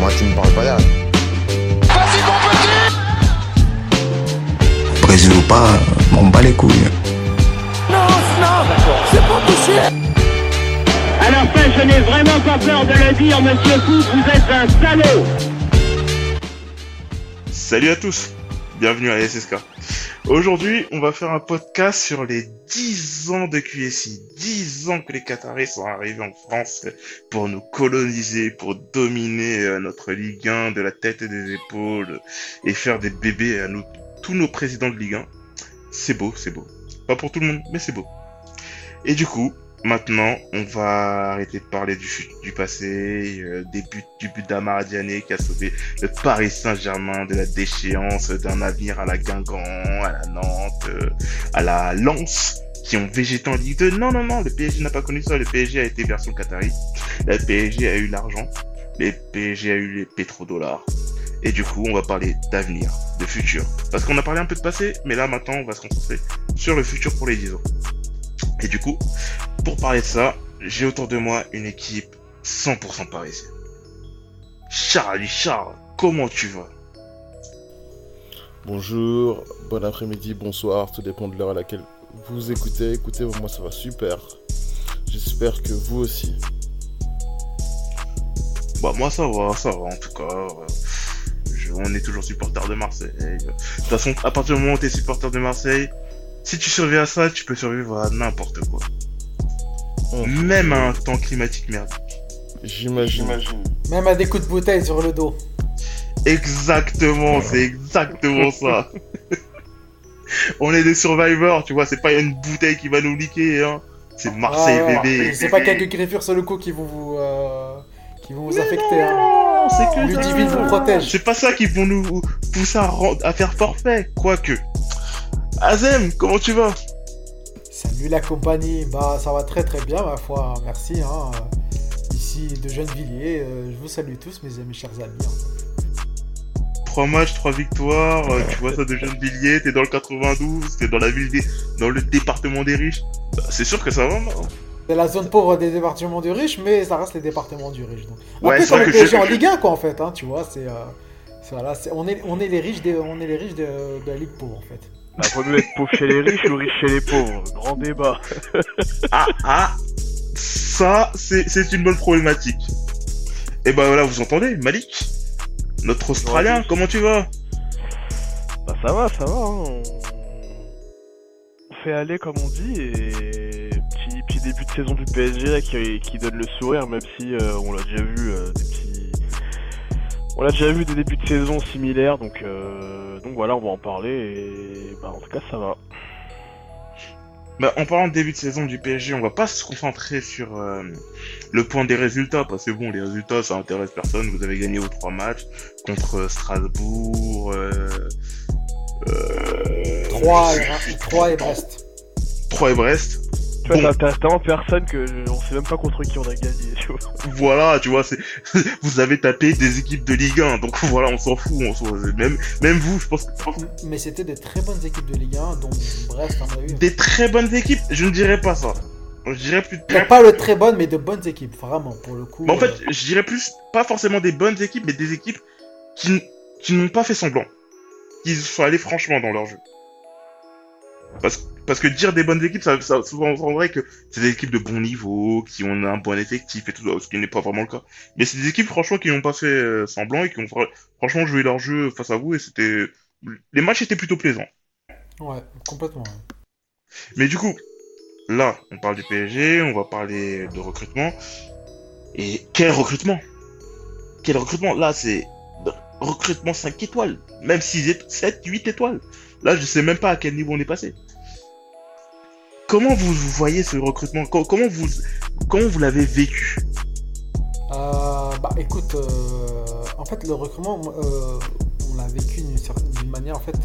Moi, tu me parles pas derrière. Vas-y, mon petit Brésil ou pas, m'en bats les couilles. Non, non, c'est pas À la fin, je n'ai vraiment pas peur de le dire, monsieur Fou, vous êtes un salaud Salut à tous, bienvenue à SSK. Aujourd'hui, on va faire un podcast sur les 10 ans de QSI. 10 ans que les Qataris sont arrivés en France pour nous coloniser, pour dominer euh, notre Ligue 1 de la tête et des épaules et faire des bébés à nous, tous nos présidents de Ligue 1. C'est beau, c'est beau. Pas pour tout le monde, mais c'est beau. Et du coup, maintenant, on va arrêter de parler du, du passé, euh, des buts, du but d'Amara Diané qui a sauvé le Paris Saint-Germain de la déchéance d'un avenir à la Guingamp, à la Nantes, euh, à la Lens, qui ont végété en Ligue 2. Non, non, non, le PSG n'a pas connu ça. Le PSG a été version Qatari. Le PSG a eu l'argent. Le PSG a eu les pétrodollars. Et du coup, on va parler d'avenir, de futur. Parce qu'on a parlé un peu de passé, mais là, maintenant, on va se concentrer sur le futur pour les 10 ans. Et du coup, pour parler de ça, j'ai autour de moi une équipe 100% parisienne. Charlie, Charles, comment tu vas? Bonjour, bon après-midi, bonsoir, tout dépend de l'heure à laquelle vous écoutez. Écoutez, moi ça va super. J'espère que vous aussi. Bah moi ça va, ça va en tout cas. Euh, je- on est toujours supporter de Marseille. De toute façon, à partir du moment où t'es supporter de Marseille, si tu survis à ça, tu peux survivre à n'importe quoi. Oh, Même à un temps climatique merdique. J'imagine. Même à des coups de bouteille sur le dos. Exactement, c'est exactement ça. on est des survivors, tu vois, c'est pas une bouteille qui va nous liquer, hein. C'est Marseille Ah, ouais, bébé. C'est pas quelques griffures sur le cou qui vont vous, euh, qui vont vous affecter. Hein. Non, c'est que Ludivine vous protège. C'est pas ça qui vont nous pousser à faire forfait, quoique. Azem, comment tu vas? Salut la compagnie. Bah ça va très très bien ma foi. Merci. Hein. Ici de Gennevilliers. euh, je vous salue tous mes amis chers amis. hein. 3 matchs, 3 victoires, euh, tu vois ça de Gennevilliers, t'es dans le 92, t'es dans la ville des... dans le département des riches. Bah, c'est sûr que ça va, non C'est la zone pauvre des départements du riche, mais ça reste les départements du riche. Donc. Ouais, peu c'est vrai que en Ligue 1 quoi en fait. Hein, tu vois, c'est. euh, voilà, on, est, on est les riches, des, on est les riches de, de la Ligue pauvre en fait. Bah, vaut mieux être pauvre chez les riches ou riche chez les pauvres. Grand débat. Ah, ah, ça, c'est une bonne problématique. Et bah voilà, vous entendez, Malik? Notre Australien, comment tu vas? Bah, ça va, ça va. hein. On fait aller comme on dit et petit, petit début de saison du PSG là, qui, qui donne le sourire, même si euh, on l'a déjà vu euh, des petits. On l'a déjà vu des débuts de saison similaires, donc euh, donc voilà, on va en parler et bah en tout cas ça va. Bah, en parlant de début de saison du PSG, on va pas se concentrer sur euh, le point des résultats, parce que bon, les résultats, ça intéresse personne. Vous avez gagné vos trois matchs contre Strasbourg, euh, euh, 3, 3 et Brest. 3 et Brest. Tu vois, Bon. ça intéresse tellement personne que je- on sait même pas contre qui on a gagné. Tu vois. Voilà, tu vois, c'est vous avez tapé des équipes de Ligue 1, donc voilà, on s'en fout, on s'en- même même vous, je pense, que Mais c'était des très bonnes équipes de Ligue 1, dont Brest, à mon avis. des très bonnes équipes. Je ne dirais pas ça. Je dirais plus pas le très bonne, mais de bonnes équipes, vraiment, pour le coup. Mais en fait, euh, je dirais plus, pas forcément des bonnes équipes, mais des équipes qui, n- qui n'ont pas fait semblant. Qui sont allés franchement dans leur jeu. Parce, parce que dire des bonnes équipes, ça, ça souvent vrai que c'est des équipes de bon niveau, qui ont un bon effectif et tout, ce qui n'est pas vraiment le cas. Mais c'est des équipes, franchement, qui n'ont pas fait euh, semblant et qui ont fr- franchement joué leur jeu face à vous et c'était, les matchs étaient plutôt plaisants. ouais, complètement. Mais du coup, là, on parle du PSG, on va parler de recrutement. Et quel recrutement? Quel recrutement? Là, c'est recrutement 5 étoiles, même 6 étoiles, 7, 8 étoiles. Là, je sais même pas à quel niveau on est passé. Comment vous, voyez ce recrutement? Co- Comment vous, comment vous l'avez vécu? Euh, bah écoute, euh, en fait le recrutement, euh, on l'a vécu d'une manière en fait,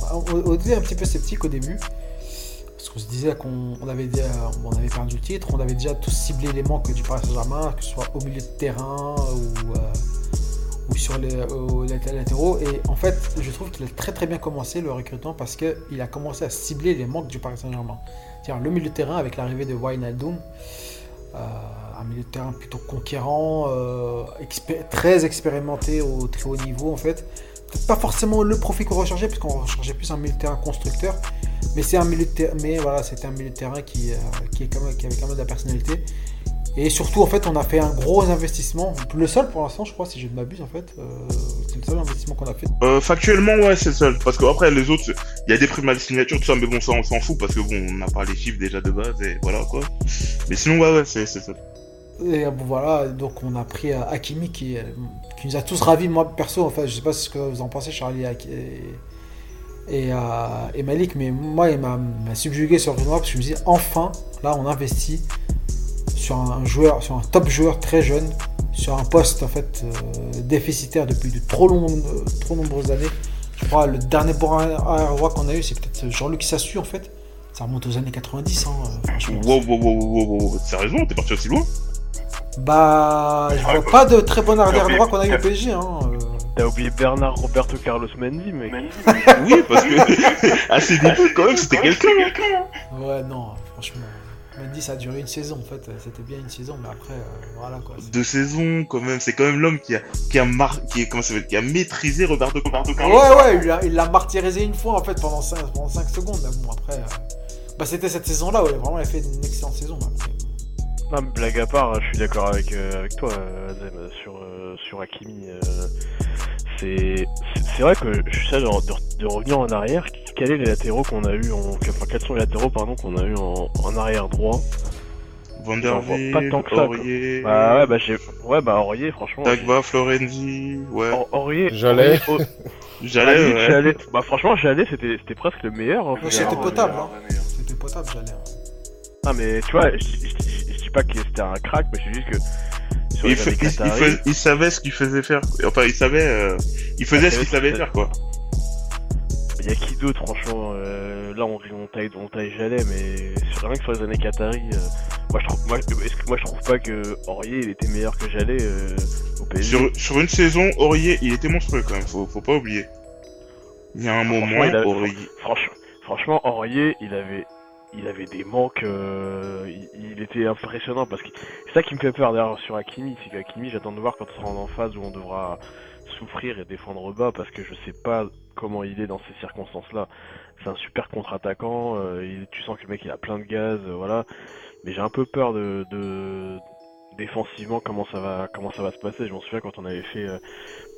bah, on, était un petit peu sceptique au début, parce qu'on se disait qu'on on avait, on avait perdu le titre, on avait déjà tous ciblé les manques du Paris Saint-Germain, que ce soit au milieu de terrain ou, ou sur les, lat- latéraux, et en fait je trouve qu'il a très très bien commencé le recrutement parce qu'il a commencé à cibler les manques du Paris Saint-Germain. C'est-à-dire le milieu de terrain avec l'arrivée de Wijnaldum. Euh, un milieu de terrain plutôt conquérant, euh, très expérimenté au très haut niveau en fait. Pas forcément le profil qu'on recherchait, parce qu'on recherchait plus un milieu de terrain constructeur. Mais c'est un milieu de voilà, un milieu de terrain qui, euh, qui, est quand même, qui avait quand même de la personnalité. Et surtout, en fait, on a fait un gros investissement. Le seul pour l'instant, je crois, si je ne m'abuse, en fait. euh, c'est le seul investissement qu'on a fait. Euh, factuellement, ouais, c'est le seul. Parce qu'après, les autres, il y a des primes à la signature, tout ça, mais bon, ça, on s'en fout parce que bon, on n'a pas les chiffres déjà de base et voilà quoi. Mais sinon, ouais, ouais, c'est c'est ça. Et euh, bon, voilà, donc on a pris euh, Hakimi qui, qui nous a tous ravis. Moi, perso, en fait, je sais pas ce que vous en pensez, Charlie et, et, euh, Malik, mais moi, il m'a subjugué sur le tournoi parce que je me dis, enfin, là, on investit sur un joueur, sur un top joueur très jeune, sur un poste, en fait, euh, déficitaire depuis de trop, long, euh, trop nombreuses années. Je crois le dernier bon arrière droit qu'on a eu, c'est peut-être Jean-Luc Sassu, en fait. Ça remonte aux années 90, hein, euh, franchement. Wow, wow, wow, wow, wow, wow. Sérieusement, t'es parti aussi loin Bah, je vois pas de très bon arrière droit qu'on a eu au PSG. Hein. euh. T'as oublié Bernard Roberto Carlos Mendy, mec. Oui, parce que à ses débuts, quand même, c'était quelqu'un. hein. Ouais, non, franchement. Mendy, ça a duré une saison en fait. C'était bien une saison, mais après, euh, voilà quoi. Deux saisons, quand même. C'est quand même l'homme qui a, qui a mar... qui est, comment ça s'appelle, qui a maîtrisé Roberto Roberto Carlos. Ouais, ouais, il l'a- martyrisé une fois en fait pendant 5, pendant cinq secondes. Mais bon, après, euh, bah, c'était cette saison-là où il a vraiment il a fait une excellente saison. blague à part, je suis d'accord avec, euh, avec toi, Azem, sur, euh, sur Hakimi. euh, c'est vrai que je suis de, de, de revenir en arrière. Quels sont les latéraux qu'on a eu en. Enfin, quels sont les latéraux pardon, qu'on a eu en, en arrière droit? Van J'en der vois Veer, pas tant que ça, quoi. Bah ouais, bah j'ai. Ouais, bah Aurier, franchement. Dagba, Florenzi, ouais. Or- Aurier. J'allais. Aurier- J'allais, Aurier, ouais. j'allais- Bah franchement, j'allais, c'était c'était presque le meilleur. hein, veux c'était potable, hein. C'était potable, j'allais. hein. Ah, mais tu vois, je, dis pas que c'était un crack, mais je dis juste que. Il, les fait- années il- il Qatari- fais- il savait ce qu'il faisait faire. Enfin, il savait, euh, il faisait Ah, ce qu'il savait faire, quoi. Y a qui d'autre, franchement euh, Là, on, on taille, on taille Jalais, mais sur, rien que sur les années Qatari, euh, moi, je trouve, moi, est-ce que moi je trouve pas que Aurier il était meilleur que Jalais euh, au PSG Sur, sur une saison, Aurier, il était monstrueux quand même, faut, faut pas oublier. Il y a un moment, Franchement, il Aurier. Franch- franchement, Aurier, il avait, il avait des manques. euh, il, il était impressionnant parce que c'est ça qui me fait peur d'ailleurs sur Hakimi, c'est qu'Hakimi, j'attends de voir quand on sera en phase où on devra souffrir et défendre bas parce que je sais pas comment il est dans ces circonstances-là. C'est un super contre-attaquant. euh, tu sens que le mec il a plein de gaz, euh, voilà. Mais j'ai un peu peur de, défensivement comment ça va comment ça va se passer. Je m'en souviens quand on avait fait euh,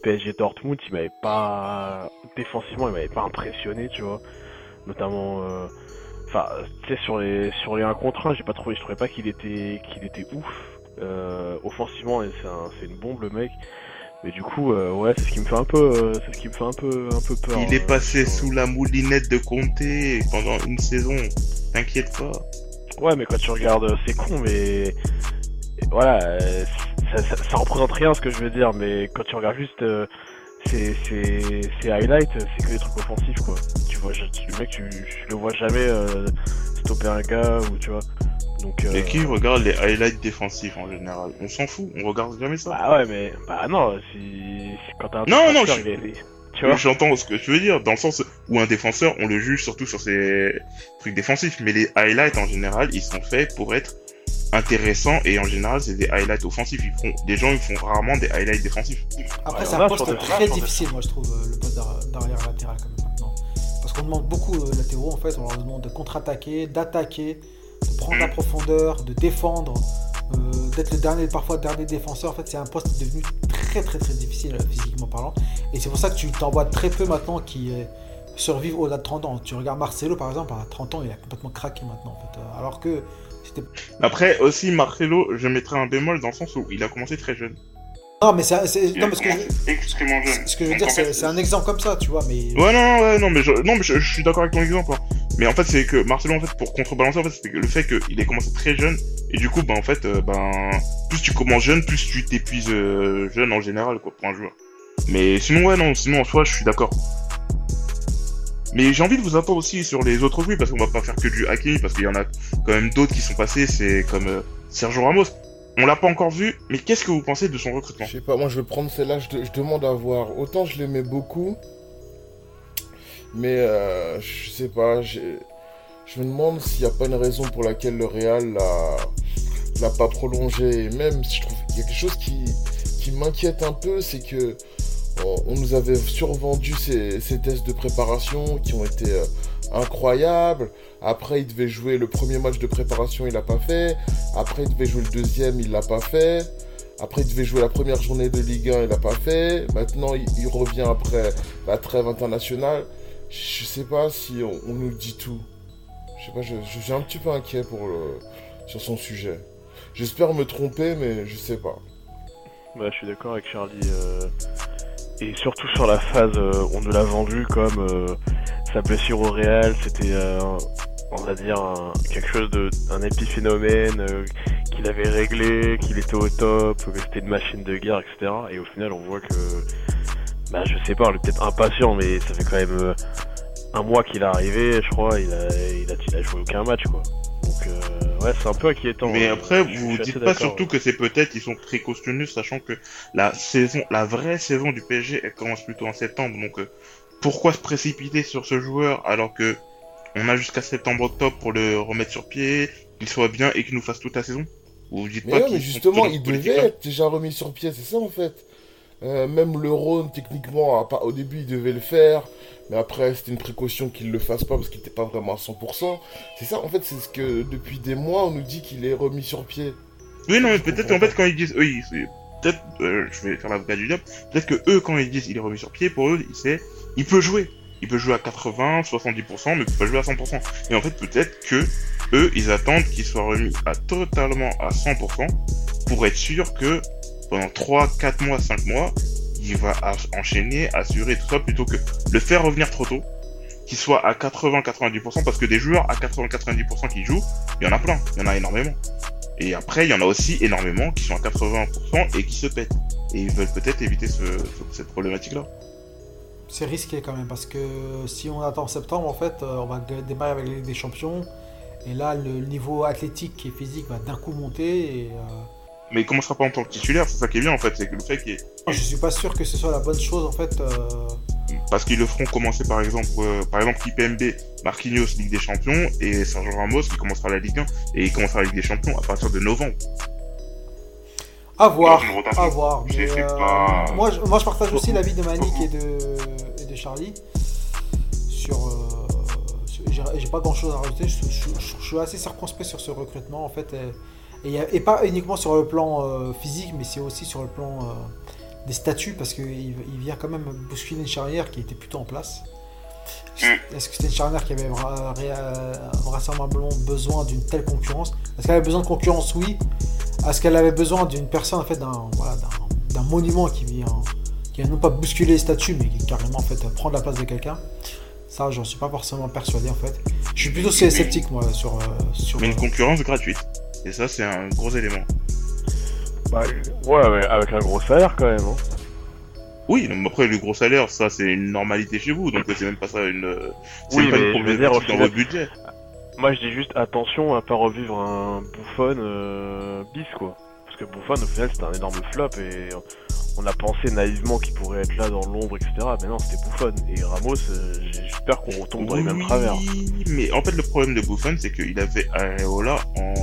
PSG Dortmund, il m'avait pas défensivement, il m'avait pas impressionné, tu vois. Notamment enfin tu sais sur les sur les 1 contre 1, j'ai pas trouvé je trouvais pas qu'il était qu'il était ouf offensivement c'est un- une bombe le mec. Mais du coup euh, ouais, c'est ce qui me fait un peu euh, c'est ce qui me fait un peu un peu peur. Il est euh, passé sous la moulinette de Comté pendant une saison. T'inquiète pas. Ouais, mais quand tu regardes, euh, c'est con, mais voilà, euh, ça, ça, ça représente rien ce que je veux dire, mais quand tu regardes juste euh, ces, ces, highlights, c'est que des trucs offensifs, quoi. Tu vois, je- le mec, tu, je le vois jamais euh, stopper un gars ou tu vois. Donc. Euh, Et qui regarde les highlights défensifs en général? On s'en fout, on regarde jamais ça. Bah ouais, mais bah non, si, quand t'as un Non, non, défenseur, je- il est- tu vois? J'entends ce que tu veux dire, dans le sens où un défenseur, on le juge surtout sur ses trucs défensifs, mais les highlights en général, ils sont faits pour être intéressants et en général, c'est des highlights offensifs. Ils font, des gens, ils font rarement des highlights défensifs. Après, Ouais, c'est un poste très difficile, moi je trouve, euh, le poste d'ar- d'arrière latéral quand même maintenant. Parce qu'on demande beaucoup aux latéraux, en fait, on leur demande de contre-attaquer, d'attaquer, prendre la profondeur, de défendre, euh, d'être le dernier, parfois le dernier défenseur. En fait, c'est un poste devenu très très très difficile euh, physiquement parlant. Et c'est pour ça que tu t'en vois très peu maintenant qui euh, survivent au-delà de 30 ans. Tu regardes Marcelo par exemple, à 30 ans, il a complètement craqué maintenant en fait. Euh, Alors que c'était Après, aussi, Marcelo, je mettrais un bémol dans le sens où il a commencé très jeune. Non, mais c'est. Non, parce que je- extrêmement ce que je veux dire, c'est c'est un exemple comme ça, tu vois, mais. Ouais, non, non, ouais, non, mais je, non, mais je, je suis d'accord avec ton exemple. hein. Mais en fait, c'est que Marcelo, en fait, pour contrebalancer, en fait, c'était le fait qu'il ait commencé très jeune, et du coup, ben, en fait, euh, ben, plus tu commences jeune, plus tu t'épuises euh, jeune en général, quoi, pour un joueur. Mais sinon, ouais, non, sinon, en soi, je suis d'accord. Mais j'ai envie de vous entendre aussi sur les autres joueurs, parce qu'on va pas faire que du Hakimi, parce qu'il y en a quand même d'autres qui sont passés, c'est comme euh, Sergio Ramos. On l'a pas encore vu, mais qu'est-ce que vous pensez de son recrutement? Je sais pas, moi je vais prendre celle-là, je demande à voir. Autant je l'aimais beaucoup, mais euh, je sais pas, je me demande s'il n'y a pas une raison pour laquelle le Real l'a l'a pas prolongé. Et même, je trouve qu'il y a quelque chose qui, qui m'inquiète un peu, c'est que on, nous avait survendu ces, ces tests de préparation qui ont été euh, incroyables. Après, il devait jouer le premier match de préparation, il l'a pas fait. Après, il devait jouer le deuxième, il l'a pas fait. Après, il devait jouer la première journée de Ligue 1, il l'a pas fait. Maintenant, il revient après la trêve internationale. Je sais pas si on, on nous dit tout. Je sais pas, je, suis un petit peu inquiet pour sur son sujet. J'espère me tromper, mais je sais pas. Bah, je suis d'accord avec Charlie. euh, Et surtout sur la phase, euh, on nous l'a vendu comme euh, sa blessure au Real, c'était, on va dire, un- quelque chose de, un épiphénomène, qu'il avait réglé, qu'il était au top, que c'était une machine de guerre, etc. Et au final, on voit que, bah, je sais pas, on est peut-être impatient, mais ça fait quand même euh, un mois qu'il est arrivé, je crois, il a, il a, il a joué aucun match, quoi. Donc, euh, ouais, c'est un peu inquiétant. Mais euh, après, je vous dites pas surtout ouais. que c'est peut-être ils sont précautionneux, sachant que la saison, la vraie saison du PSG, elle commence plutôt en septembre. Donc, euh, pourquoi se précipiter sur ce joueur alors que on a jusqu'à septembre-octobre pour le remettre sur pied, qu'il soit bien et qu'il nous fasse toute la saison? Vous vous dites Mais pas non, qu'ils mais justement, il devait hein être déjà remis sur pied, c'est ça en fait. Euh, même le Rhône, techniquement, au début, il devait le faire, mais après, c'était une précaution qu'il le fasse pas parce qu'il était pas vraiment à 100%. C'est ça, en fait, c'est ce que depuis des mois, on nous dit qu'il est remis sur pied. Oui, non, mais peut-être en fait quand ils disent, c'est- peut-être, euh, je vais faire l'avocat du diable, peut-être que eux, quand ils disent il est remis sur pied, pour eux, c'est, il peut jouer. Il peut jouer à 80, 70%, mais il peut pas jouer à 100%. Et en fait, peut-être que eux, ils attendent qu'il soit remis à totalement à 100% pour être sûr que pendant 3, 4 mois, 5 mois, il va enchaîner, assurer tout ça plutôt que le faire revenir trop tôt, qu'il soit à 80-90% parce que des joueurs à 80-90% qui jouent, il y en a plein, il y en a énormément. Et après, il y en a aussi énormément qui sont à 80% et qui se pètent. Et ils veulent peut-être éviter ce, ce- cette problématique-là. C'est risqué quand même parce que si on attend septembre, en fait, euh, on va dé- démarrer avec la Ligue des Champions. Et là, le niveau athlétique et physique va d'un coup monter. Euh, Mais il commencera pas en tant que titulaire, c'est ça qui est bien en fait, c'est que le fait qu'il je suis pas sûr que ce soit la bonne chose en fait. euh, parce qu'ils le feront commencer par exemple, euh, par exemple Kipembe, Marquinhos Ligue des Champions et Sergio Ramos qui commencera la Ligue 1 et il commencera la Ligue des Champions à partir de novembre. À voir, à voir. Mais, euh, pas- moi, je, moi, je partage aussi l'avis de Manick et de, et de Charlie sur. j'ai j'ai pas grand chose à rajouter. Je, je- je- je suis assez circonspect sur ce recrutement en fait. Et, et- et pas uniquement sur le plan euh, physique, mais c'est aussi sur le plan euh, des statuts parce qu'il il vient quand même bousculer une charnière qui était plutôt en place. Est-ce que c'était une charnière qui avait euh, vraisemblablement besoin d'une telle concurrence? Est-ce qu'elle avait besoin de concurrence? Oui. Est-ce qu'elle avait besoin d'une personne, en fait, d'un voilà, monument qui vient, qui vient non pas bousculer les statues, mais qui carrément en fait prendre la place de quelqu'un? Ça, j'en suis pas forcément persuadé en fait. Je suis plutôt sceptique moi sur sur. Mais une concurrence gratuite. Et ça, c'est un gros élément. Bah, ouais, mais avec un gros salaire quand même. Hein. Oui, mais après le gros salaire, ça c'est une normalité chez vous, donc c'est même pas ça une. C'est Oui, pas une dire, problématique au dans votre budget. Moi, je dis juste attention à pas revivre un Buffon euh, bis, quoi. Parce que Buffon, au final, c'était un énorme flop et on a pensé naïvement qu'il pourrait être là dans l'ombre, etc. Mais non, c'était Buffon. Et Ramos, euh, j'espère qu'on retombe dans les mêmes Oui, travers. Mais en fait, le problème de Buffon, c'est qu'il avait Areola en...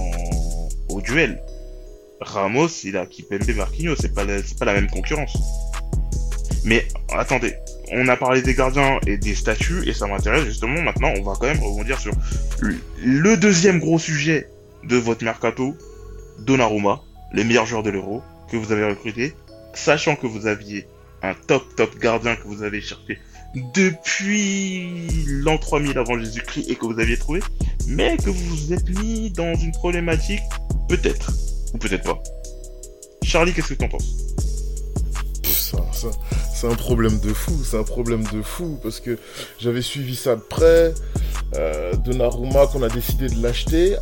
duel. Ramos, il a Kipembe Marquinhos, c'est pas, la... c'est pas la même concurrence. Mais attendez, on a parlé des gardiens et des statuts, et ça m'intéresse justement. Maintenant, on va quand même rebondir sur le- deuxième gros sujet de votre mercato, Donnarumma, le meilleur joueur de l'Euro que vous avez recruté, sachant que vous aviez un top top gardien que vous avez cherché depuis l'an 3000 avant Jésus-Christ et que vous aviez trouvé, mais que vous vous êtes mis dans une problématique, peut-être, ou peut-être pas. Charlie, qu'est-ce que t'en penses? C'est un problème de fou, c'est un problème de fou, parce que j'avais suivi ça de près, euh, Donnarumma qu'on a décidé de l'acheter.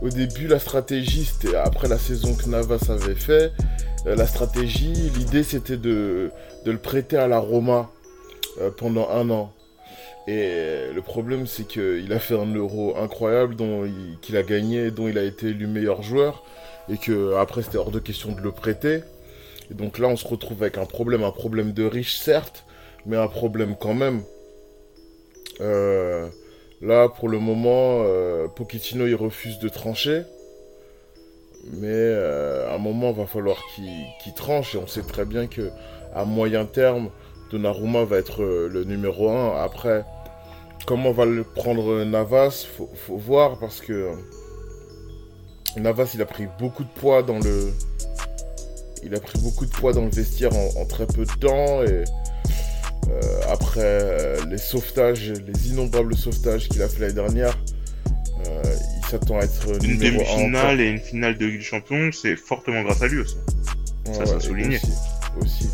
Au début, la stratégie, c'était après la saison que Navas avait fait, euh, la stratégie, l'idée c'était de, de le prêter à la Roma euh, pendant un an. Et euh, le problème, c'est qu'il a fait un euro incroyable dont il- qu'il a gagné, dont il a été élu meilleur joueur, et que après c'était hors de question de le prêter. Et donc là, on se retrouve avec un problème, un problème de riche, certes, mais un problème quand même. Euh, là, pour le moment, euh, Pochettino, il refuse de trancher. Mais à un moment, va falloir qu'il qu'il tranche. Et on sait très bien que à moyen terme, Donnarumma va être euh, le numéro 1. Après, comment va le prendre Navas? Faut, faut voir parce que euh, Navas, il a pris beaucoup de poids dans le. Il a pris beaucoup de poids dans le vestiaire en, en très peu de temps. Et euh, après euh, les sauvetages, les innombrables sauvetages qu'il a fait l'année dernière, euh, il s'attend à être Une demi-finale et une finale de Ligue des Champions, c'est fortement grâce à lui aussi. Ouais, Ça, ça souligné. Aussi, aussi,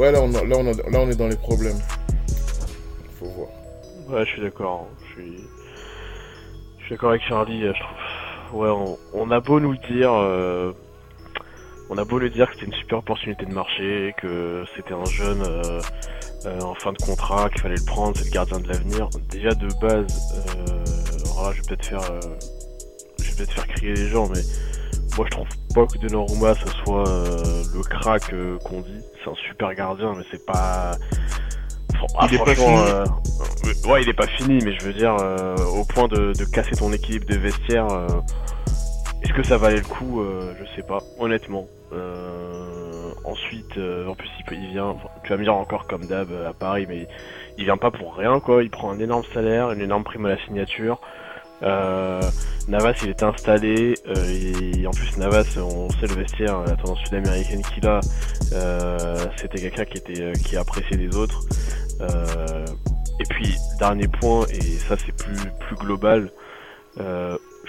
ouais, là on, là, on là, on est dans les problèmes. Faut voir. Ouais, je suis d'accord. hein. Je suis, je suis d'accord avec Charlie. euh, Je trouve, ouais, on, on a beau nous le dire, euh, on a beau le dire que c'était une super opportunité de marché, que c'était un jeune euh, euh, en fin de contrat, qu'il fallait le prendre, c'est le gardien de l'avenir. Déjà de base, euh, alors là, je vais peut-être faire, je vais peut-être faire crier les gens, mais moi je trouve pas que Donnarumma ce soit euh, le crack euh, qu'on dit. C'est un super gardien, mais c'est pas. Ah, Il est pas franchement, fini. euh, ouais, il est pas fini, mais je veux dire, au point de, de casser ton équilibre de vestiaire, est-ce que ça valait le coup Je sais pas, honnêtement. Ensuite, en plus, il, peut- il vient, enfin, tu vas me dire encore comme d'hab à Paris, mais il vient pas pour rien, quoi. Il prend un énorme salaire, une énorme prime à la signature. Euh, Navas, il était installé, euh, et en plus Navas, on sait le vestiaire, la tendance sud-américaine qu'il a, euh, c'était quelqu'un qui était qui appréciait les autres. Et puis dernier point, et ça c'est plus plus global.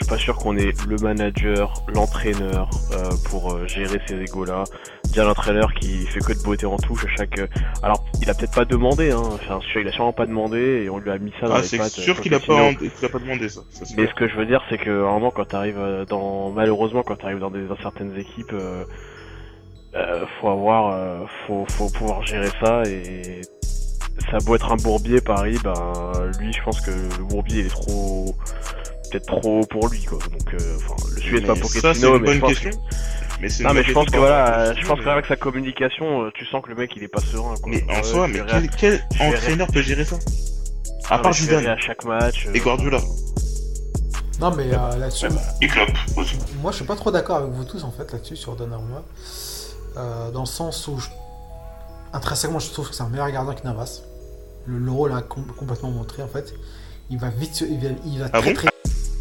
Je suis pas sûr qu'on ait le manager, l'entraîneur euh, pour euh, gérer ces égos-là. Dire l'entraîneur qui fait que de beauté en touche à chaque. euh, Alors, il a peut-être pas demandé, hein. Enfin, sûr, il a sûrement pas demandé et on lui a mis ça dans Ah, les c'est pattes. sûr euh, qu'il a pas, qu'il a pas demandé ça. ça, c'est Mais ce que je veux dire, c'est que à un moment, quand t'arrives dans, malheureusement, quand t'arrives dans, des, dans certaines équipes, euh, faut avoir, faut, faut pouvoir gérer ça et ça a beau être un bourbier Paris, ben lui, je pense que le bourbier il est trop, peut-être trop pour lui, quoi. Donc, euh, enfin, le sujet pas Pochettino, ça, c'est une mais bonne je pense question. Mais c'est non mais je pense que voilà, je pense mais- qu'avec sa communication, euh, tu sens que le mec il est pas serein. Quoi. Mais en Ouais, soi, mais quel, entraîneur peut gérer ça? À part Zidane à chaque match. euh, et Guardiola. Non, mais euh, là-dessus, Et Klopp aussi. moi je suis pas trop d'accord avec vous tous en fait là-dessus sur Donnarumma. Euh, dans le sens où je- intrinsèquement je trouve que c'est un meilleur gardien que Navas. Le, le rôle a com- complètement montré en fait. Il va vite, se- il va, il va Ah très bon? très.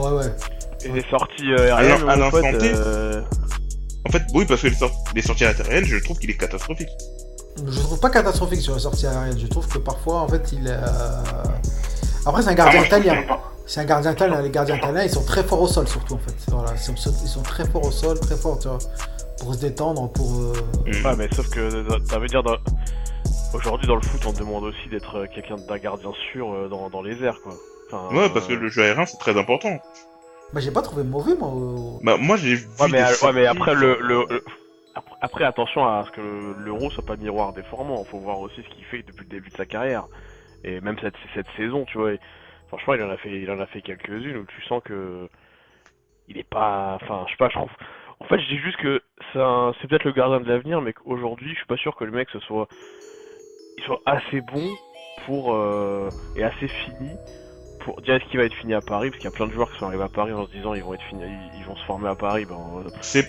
Ouais ouais. Et les sorties euh, aériennes, À l'in- à l'instant T euh, En fait, oui, parce que les, sort- les sorties aériennes, je trouve qu'il est catastrophique. Je trouve pas catastrophique sur la sortie aérienne. Je trouve que parfois en fait il. est, euh, Après c'est un gardien italien. C'est un gardien italien. Les gardiens italiens ils sont très forts au sol surtout en fait. Voilà, ils sont, ils sont très forts au sol, très forts tu vois, pour se détendre, pour. euh, Mm. Ouais, mais sauf que ça veut dire dans... aujourd'hui dans le foot, on te demande aussi d'être quelqu'un d'un gardien sûr dans, dans les airs, quoi. Enfin, Ouais, parce que le jeu aérien, c'est très important. Bah j'ai pas trouvé mauvais moi. Bah, moi, j'ai vu. Ouais, mais, des ouais, mais sorties- après le, le, le- après, après, attention à ce que le- l'euro soit pas miroir déformant. Faut voir aussi ce qu'il fait depuis le début de sa carrière. Et même cette, cette saison, tu vois. et franchement, il en a fait, il en a fait quelques-unes où tu sens que il est pas, enfin, je sais pas, je trouve. En fait, je dis juste que c'est un- c'est peut-être le gardien de l'avenir, mais qu'aujourd'hui, je suis pas sûr que le mec ce soit, il soit assez bon pour euh, et assez fini pour dire est-ce qu'il va être fini à Paris, parce qu'il y a plein de joueurs qui sont arrivés à Paris en se disant ils vont être finis, ils, vont se former à Paris. Ben,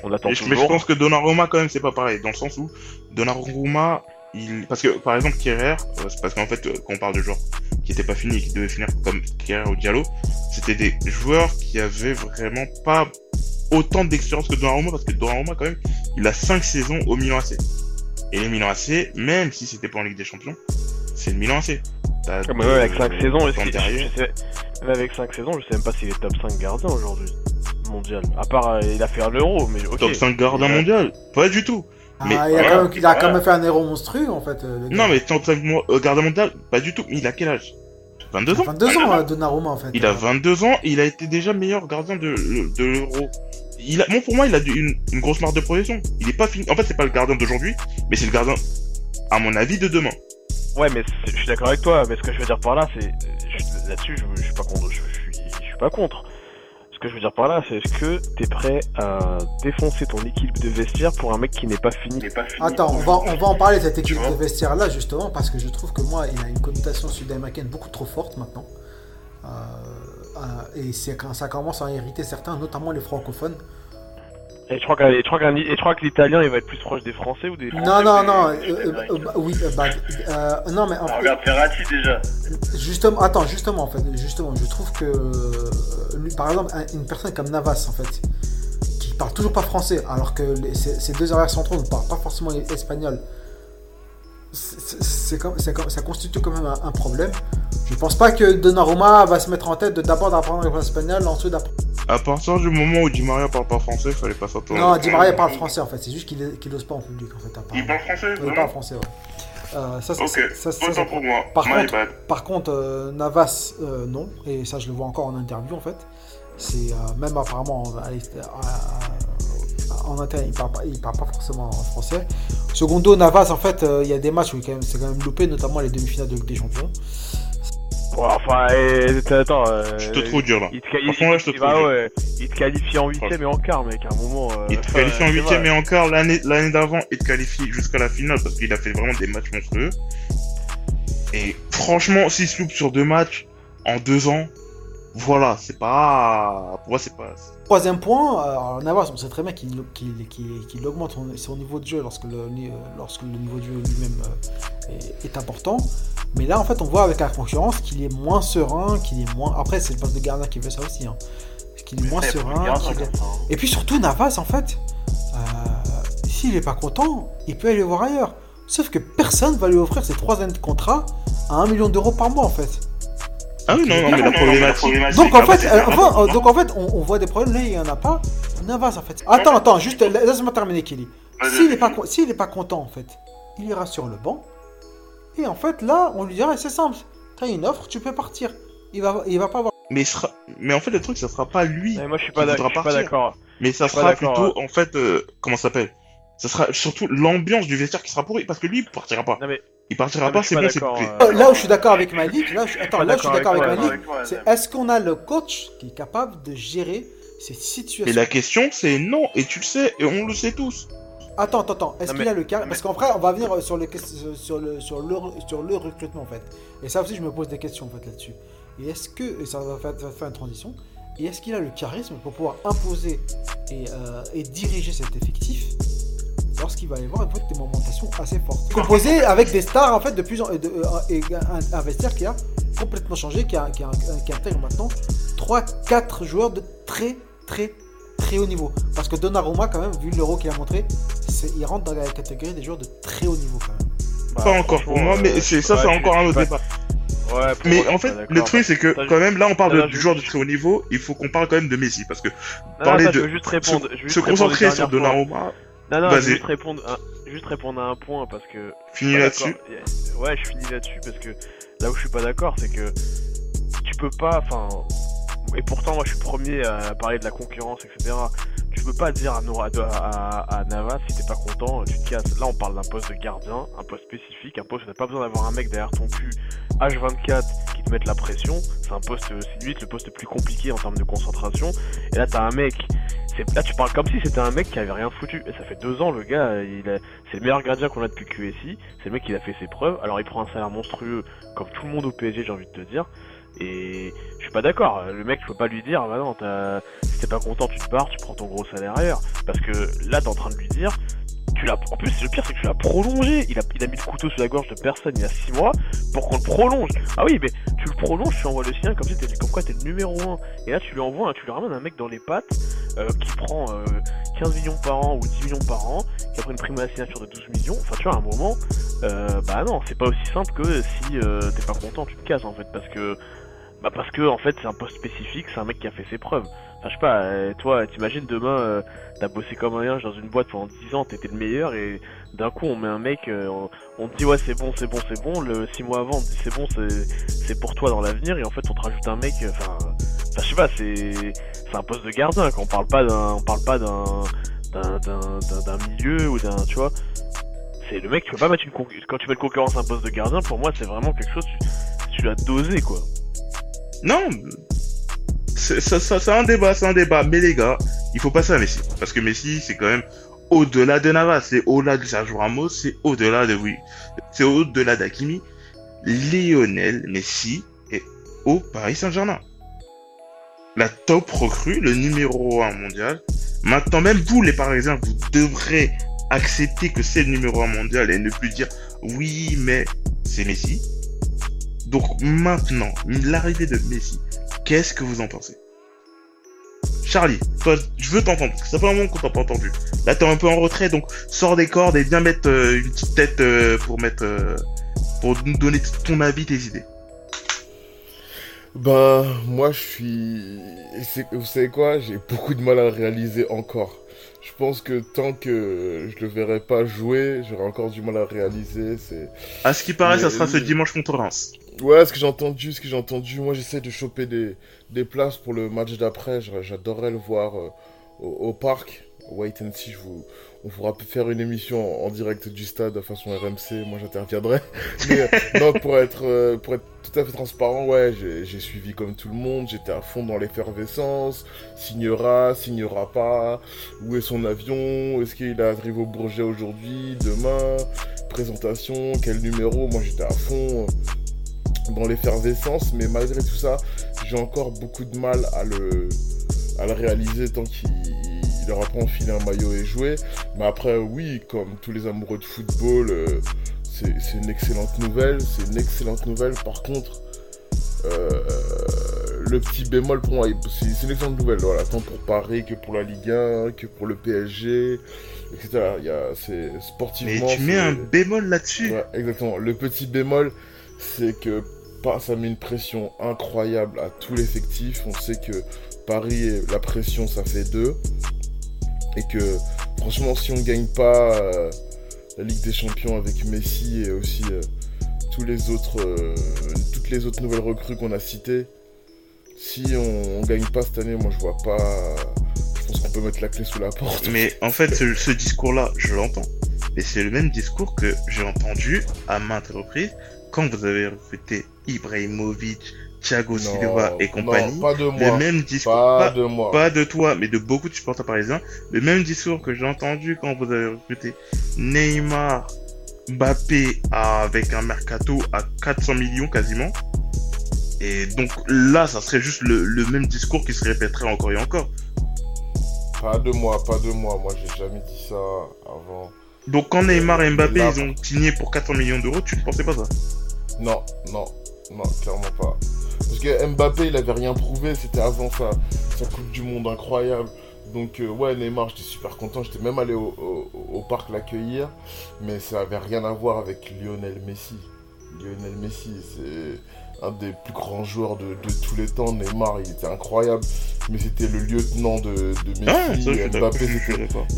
on attend mais je pense que Donnarumma quand même c'est pas pareil dans le sens où Donnarumma il parce que par exemple Kerrer euh, c'est parce qu'en fait euh, quand on parle de joueurs qui étaient pas finis et qui devaient finir comme Kerrer ou Diallo c'était des joueurs qui avaient vraiment pas autant d'expérience que Donnarumma parce que Donnarumma quand même il a 5 saisons au Milan AC et les Milan AC même si c'était pas en Ligue des Champions c'est le Milan AC T'as Ah, mais ouais, avec 5 saisons, est-ce je sais- même avec 5 saisons, je sais même pas s'il est top 5 gardien aujourd'hui mondial. À part, euh, il a fait un euro, mais ok. top 5 gardien Ouais. mondial pas du tout Ah, Mais- il, a voilà. quand même, il a quand Voilà. même fait un héros monstrueux en fait. euh, non mais top 5 mo- euh, gardien mondial pas du tout il a quel âge? 22 ans 22 ans euh, Donnarumma en fait. Il a 22 ans, il a été déjà meilleur gardien de, de l'Euro. Il a, bon, pour moi, il a une, une grosse marque de progression. Il est pas fini. En fait, c'est pas le gardien d'aujourd'hui, mais c'est le gardien, à mon avis, de demain. Ouais, mais je suis d'accord avec toi, mais ce que je veux dire par là, c'est. Là-dessus, je, je suis pas contre. Je, je suis, je suis pas contre. Ce que je veux dire par là, c'est est-ce que t'es prêt à défoncer ton équipe de vestiaire pour un mec qui n'est pas fini? Attends, on va, on va en parler de cette équipe de vestiaire là justement parce que je trouve que moi il a une connotation sud-américaine beaucoup trop forte maintenant. Euh, et c'est quand ça commence à irriter certains, notamment les francophones. Et je crois que, et je crois et je crois que l'italien il va être plus proche des Français ou des Non, Français non, non, des euh, euh, euh, bah, oui, bah, euh, non, mais en fait, regarde Ferrati déjà. justement, attends, justement, en fait, justement, je trouve que, lui, par exemple, un- une personne comme Navas, en fait, qui parle toujours pas français, alors que les- ces, ces deux arrières centraux ne parlent pas forcément espagnol, c'est c'est comme- ça constitue quand même un, un problème. Je pense pas que Donnarumma va se mettre en tête de d'abord d'apprendre l'espagnol, ensuite d'apprendre. À partir du moment où Di Maria parle pas français, il fallait pas s'attendre. Non, Di Maria parle français en fait, c'est juste qu'il qu'il ose pas en public en fait. Il parle français il parle français, ouais. Euh, ça, c'est- Ok, ça, ça, autant ça- pour moi. Par My contre, bad. par contre euh, Navas, euh, non. Et ça, je le vois encore en interview, en fait. C'est euh, même apparemment en, à l'extérieur- à- à- en interne, il parle, pas, il parle pas forcément en français. Secondo, Navas, en fait, euh, il y a des matchs où il quand même- c'est quand même loupé, notamment les demi-finales de Ligue des Champions. Enfin, et, attends. Euh, Je te trouve dur là. Il te, là, je te bah dur. ouais, il te qualifie en huitième et en quart, mec, à un moment. euh, Il te qualifie en je sais huitième pas. et encore l'année l'année d'avant, il te qualifie jusqu'à la finale parce qu'il a fait vraiment des matchs monstrueux. Et franchement, s'il se loupe sur deux matchs en deux ans, voilà, c'est pas. Pour moi, c'est pas. Troisième point, euh, alors Navas, on sait très bien qu'il qu'il- qu'il- qu'il augmente son, son niveau de jeu lorsque le, ni- euh, lorsque le niveau de jeu lui-même euh, est, est important. Mais là, en fait, on voit avec la concurrence qu'il est moins serein, qu'il est moins. Après, c'est le poste de gardien qui veut ça aussi. Hein. Qu'il est moins serein. est- hein. Et puis surtout, Navas, en fait, euh, s'il est pas content, il peut aller voir ailleurs. Sauf que personne va lui offrir ses trois années de contrat à 1 million d'euros par mois, en fait. Ah oui, non, non, Ah mais la problématique. Donc en ah bah, fait, euh, vraiment- enfin, euh, donc en fait, on, on voit des problèmes. Là, il y en a pas. Navas, en fait. Attends, attends, juste la- laisse-moi terminer, Kelly. S'il vas-y. est pas, s'il pas content, en fait, il ira sur le banc. Et en fait, là, on lui dira, c'est simple. T'as une offre, tu peux partir. Il va, il va pas avoir. Mais, sera... mais en fait, le truc, ça sera pas lui. Ouais, moi, je suis pas d'accord. Mais ça sera plutôt, en fait, euh, comment ça s'appelle? Ça sera surtout l'ambiance du vestiaire qui sera pourrie. Parce que lui, il partira pas. Non, mais- Il partira Non, mais pas, c'est bouclé. euh, Euh, Là où je suis d'accord avec Malik, là, je... attends, là où je suis d'accord avec avec Malik, c'est est-ce qu'on a le coach qui est capable de gérer ces Et situations la question, c'est non. Et tu le sais, et on le sait tous. Attends, attends, attends. Est-ce qu'il mais- a le cas? mais- Parce qu'en vrai, on va venir sur le, sur, le, sur, le, sur le recrutement, en fait. Et ça aussi, je me pose des questions, en fait, là-dessus. Et est-ce que, et ça va faire, ça va faire une transition, et est-ce qu'il a le charisme pour pouvoir imposer et, euh, et diriger cet effectif? Lorsqu'il va y avoir en fait, des momentations assez fortes Composé avec des stars, en fait, de plus en... de- euh, et un, un vestiaire qui a complètement changé, qui, a, qui, a- qui intègre maintenant 3-4 joueurs de très, très, très haut niveau. Parce que Donnarumma, quand même, vu l'euro qu'il a montré, c'est- il rentre dans la catégorie des joueurs de très haut niveau, quand même. Bah, pas encore pour moi, mais euh, c'est ça, ouais, c'est encore un autre pas- débat. Ouais, Mais en fait, le truc, c'est que quand même, là, on parle de, du joueur de très haut niveau. Il faut qu'on parle quand même de Messi, parce que Non, parler ça, je de veux juste répondre. je veux se juste répondre concentrer sur. Donnarumma. Non, non, je juste répondre, à, juste répondre à un point parce que. Fini là-dessus. Ouais, je finis là-dessus parce que là où je suis pas d'accord, c'est que tu peux pas, enfin, et pourtant moi je suis premier à parler de la concurrence, etc. Tu peux pas dire à, Nora- à, à Navas si t'es pas content, tu te casses. Là on parle d'un poste de gardien, un poste spécifique, un poste où t'as pas besoin d'avoir un mec derrière ton cul H24 qui te mette la pression. C'est un poste, c'est limite le poste le plus compliqué en termes de concentration. Et là t'as un mec Là, tu parles comme si c'était un mec qui avait rien foutu. Et ça fait deux ans, le gars, il a- c'est le meilleur gardien qu'on a depuis QSI. C'est le mec qui a fait ses preuves. Alors, il prend un salaire monstrueux, comme tout le monde au PSG, j'ai envie de te dire. Et je suis pas d'accord. Le mec, peux pas lui dire, bah non, t'as- si t'es pas content, tu te barres, tu prends ton gros salaire ailleurs. Parce que là, t'es en train de lui dire, tu l'as. En plus, le pire, c'est que tu l'as prolongé. Il a, il a mis le couteau sous la gorge de personne il y a 6 mois pour qu'on le prolonge. Ah oui, mais tu le prolonges, tu envoies le sien comme si t'étais, comme quoi t'es le numéro 1. Et là, tu lui envoies, tu lui ramènes un mec dans les pattes qui prend euh, 15 millions par an ou 10 millions par an, qui a pris une prime à la signature de 12 millions. Enfin, tu vois, à un moment, euh, bah non, c'est pas aussi simple que si euh, t'es pas content, tu te casses en fait, parce que. Bah parce que en fait c'est un poste spécifique, c'est un mec qui a fait ses preuves. Enfin je sais pas, euh, toi t'imagines demain euh, t'as bossé comme un dans une boîte pendant 10 ans, t'étais le meilleur et d'un coup on met un mec, euh, on, te dit ouais c'est bon, c'est bon, c'est bon, le 6 mois avant on te dit c'est bon, c'est, pour toi dans l'avenir et en fait on te rajoute un mec, euh, enfin, enfin je sais pas, c'est, un poste de gardien quand on parle pas d'un, on parle pas d'un, d'un, d'un, milieu ou d'un, tu vois, c'est le mec tu peux pas mettre une con- quand tu mets de concurrence un poste de gardien pour moi c'est vraiment quelque chose tu, tu l'as dosé quoi. Non, c'est ça, c'est un débat, c'est un débat. Mais les gars, il faut passer à Messi. Parce que Messi, c'est quand même au-delà de Navas, c'est au-delà de Sergio Ramos, c'est au-delà de oui, c'est au-delà d'Akimi. Lionel Messi est au Paris Saint-Germain. La top recrue, le numéro 1 mondial. Maintenant, même vous, les Parisiens, vous devrez accepter que c'est le numéro 1 mondial et ne plus dire oui, mais c'est Messi. Donc maintenant, l'arrivée de Messi, qu'est-ce que vous en pensez? Charlie, toi, je veux t'entendre, parce que ça fait un moment qu'on t'a pas entendu. Là, t'es un peu en retrait, donc sors des cordes et viens mettre euh, une petite tête euh, pour mettre, euh, pour nous donner ton avis, tes idées. Ben, moi, je suis. Vous savez quoi? J'ai beaucoup de mal à le réaliser encore. Je pense que tant que je le verrai pas jouer, j'aurai encore du mal à le réaliser. C'est. À ce qui paraît, ça sera ce dimanche contre Reims. Ouais, ce que j'ai entendu, ce que j'ai entendu, moi j'essaie de choper des, des places pour le match d'après. J'a- J'adorerais le voir euh, au, au parc. Wait and see, je vous, on pourra faire une émission en, direct du stade de façon RMC. Moi j'interviendrai. Mais euh, non, pour être, euh, pour être tout à fait transparent, ouais, j'ai suivi comme tout le monde. J'étais à fond dans l'effervescence. Signera, signera pas. Où est son avion? Est-ce qu'il arrive au Bourget aujourd'hui, demain? Présentation, quel numéro? Moi j'étais à fond dans l'effervescence, mais malgré tout ça, j'ai encore beaucoup de mal à le, à le réaliser tant qu'il il aura pas enfilé un maillot et joué. Mais après, oui, comme tous les amoureux de football, euh, c'est une excellente nouvelle. C'est une excellente nouvelle. Par contre, euh, le petit bémol pour moi, c'est une excellente nouvelle. Voilà, tant pour Paris que pour la Ligue 1, que pour le PSG, etc. Il y a, c'est Mais sportivement. tu mets un bémol là-dessus. Ouais, exactement. Le petit bémol, c'est que pas- ça met une pression incroyable à tout l'effectif. On sait que Paris, la pression, ça fait deux. Et que franchement, si on gagne pas euh, la Ligue des Champions avec Messi et aussi euh, tous les autres, euh, toutes les autres nouvelles recrues qu'on a citées, si on, on gagne pas cette année, moi je vois pas. Je pense qu'on peut mettre la clé sous la porte. Mais en fait, ce, discours-là, je l'entends. Mais c'est le même discours que j'ai entendu à maintes reprises quand vous avez recruté Ibrahimovic, Thiago Silva et compagnie. non, pas de le moi. même discours. Pas pas- de moi. pas de toi, mais de beaucoup de supporters parisiens, le même discours que j'ai entendu quand vous avez recruté Neymar, Mbappé à- avec un mercato à 400 millions quasiment. Et donc là, ça serait juste le, le même discours qui se répéterait encore et encore. Pas de moi, pas de moi. Moi, j'ai jamais dit ça avant. Donc quand Neymar et Mbappé Là, ils ont signé pour 400 millions d'euros, tu ne pensais pas ça? Non, non, non, clairement pas. Parce que Mbappé, il avait rien prouvé. C'était avant sa, sa Coupe du Monde incroyable. Donc, euh, ouais, Neymar, j'étais super content. J'étais même allé au, au- au parc l'accueillir. Mais ça avait rien à voir avec Lionel Messi. Lionel Messi, c'est un des plus grands joueurs de, de tous les temps. Neymar, il était incroyable. Mais c'était le lieutenant de, de Messi. Ah, ça, je et. Mbappé.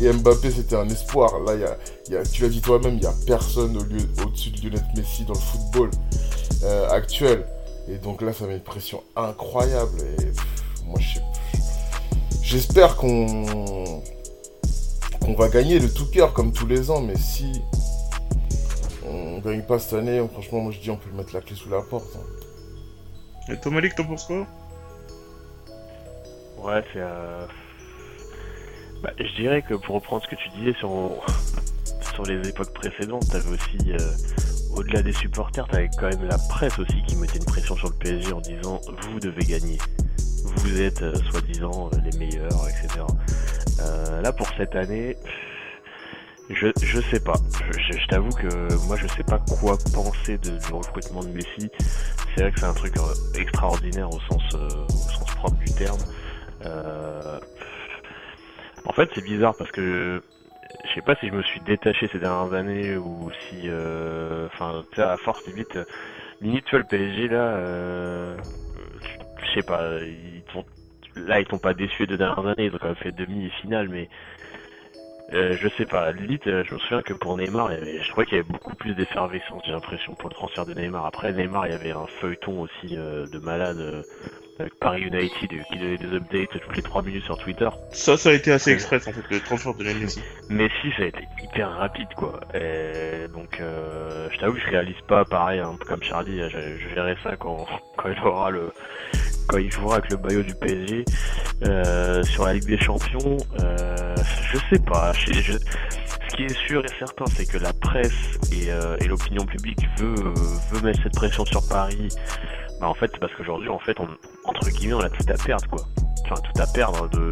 Et Mbappé, c'était un espoir. Là, y a, il y a- tu l'as dit toi-même, il n'y a personne au au-dessus de Lionel Messi dans le football euh, actuel. Et donc là, ça met une pression incroyable. Et pff, moi, je sais- j'espère qu'on qu'on va gagner de tout cœur comme tous les ans. Mais si on gagne pas cette année, franchement, moi je dis on peut mettre la clé sous la porte. hein. Et toi Malik, t'en penses quoi? Ouais, c'est. euh, Bah, je dirais que pour reprendre ce que tu disais sur, sur les époques précédentes, t'avais aussi, euh, au-delà des supporters, t'avais quand même la presse aussi qui mettait une pression sur le PSG en disant vous devez gagner. Vous êtes euh, soi-disant euh, les meilleurs, etc. Euh, là pour cette année, je, je sais pas. Je, je- t'avoue que moi je sais pas quoi penser de, du recrutement de Messi. C'est vrai que c'est un truc euh, extraordinaire au sens, au sens propre du terme. En fait, c'est bizarre parce que je sais pas si je me suis détaché ces dernières années ou si, euh, enfin, sais, à force limite, euh, limite, tu vois, le PSG là, euh, je sais pas, ils t'ont, là ils t'ont pas déçu les deux dernières années, ils ont quand même fait demi et finale, mais euh, je sais pas, limite, euh, je me souviens que pour Neymar, je trouvais qu'il y avait beaucoup plus d'effervescence, j'ai l'impression, pour le transfert de Neymar. Après, Neymar, il y avait un feuilleton aussi euh, de malade euh, avec Paris United euh, qui donnait des updates toutes les 3 minutes sur Twitter. Ça, ça a été assez Ouais. express en fait, le transfert de Messi. Messi, ça a été hyper rapide, quoi. Et donc, euh, je t'avoue, je réalise pas pareil, peu comme Charlie. Je, je verrai ça quand, quand il aura le, quand il jouera avec le maillot du PSG euh, sur la Ligue des Champions. Euh, je sais pas. Je, je- ce qui est sûr et certain, c'est que la presse et, euh, et l'opinion publique veut, euh, veut mettre cette pression sur Paris. Bah, en fait, c'est parce qu'aujourd'hui, en fait, on, entre guillemets, on a tout à perdre, quoi. enfin, tout à perdre de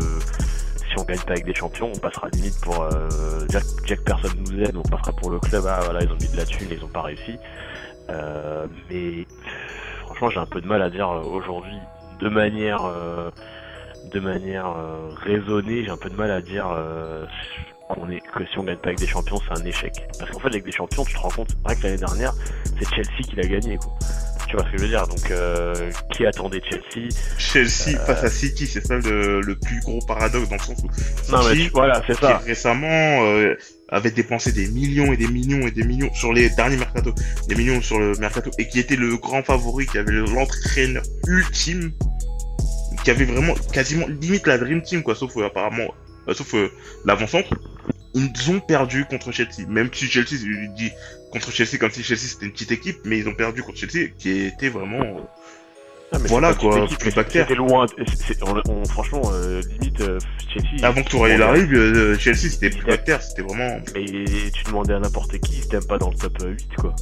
si on gagne pas avec des champions, on passera limite pour euh, Jack, Jack personne nous aide, on passera pour le club. Ah voilà, ils ont mis de la thune, ils ont pas réussi. Euh, mais franchement, j'ai un peu de mal à dire euh, aujourd'hui de manière euh, de manière euh, raisonnée, j'ai un peu de mal à dire euh, qu'on est que si on gagne pas avec des champions, c'est un échec. Parce qu'en fait, avec des champions, tu te rends compte, rien que l'année dernière, c'est Chelsea qui l'a gagné, quoi. Tu vois ce que je veux dire Donc, euh, qui attendait Chelsea Chelsea Euh, face à City, c'est ça le, le plus gros paradoxe dans le sens où Non, mais City, tu- voilà, c'est qui ça. récemment euh, avait dépensé des millions et des millions et des millions sur les derniers mercato, des millions sur le mercato, et qui était le grand favori, qui avait l'entraîneur ultime, qui avait vraiment quasiment limite la dream team quoi, sauf euh, apparemment, sauf l'avant-centre. Ils ont perdu contre Chelsea, même si Chelsea, je dis contre Chelsea comme si Chelsea c'était une petite équipe, mais ils ont perdu contre Chelsea, qui était vraiment euh, mais Voilà, quoi. C'était loin. on- on- franchement, euh, limite, euh, Chelsea. avant que Tourelle arrive, euh, Chelsea c'était plus bactère, c'était vraiment Mais tu demandais à n'importe qui, si t'aimes pas dans le top 8, quoi.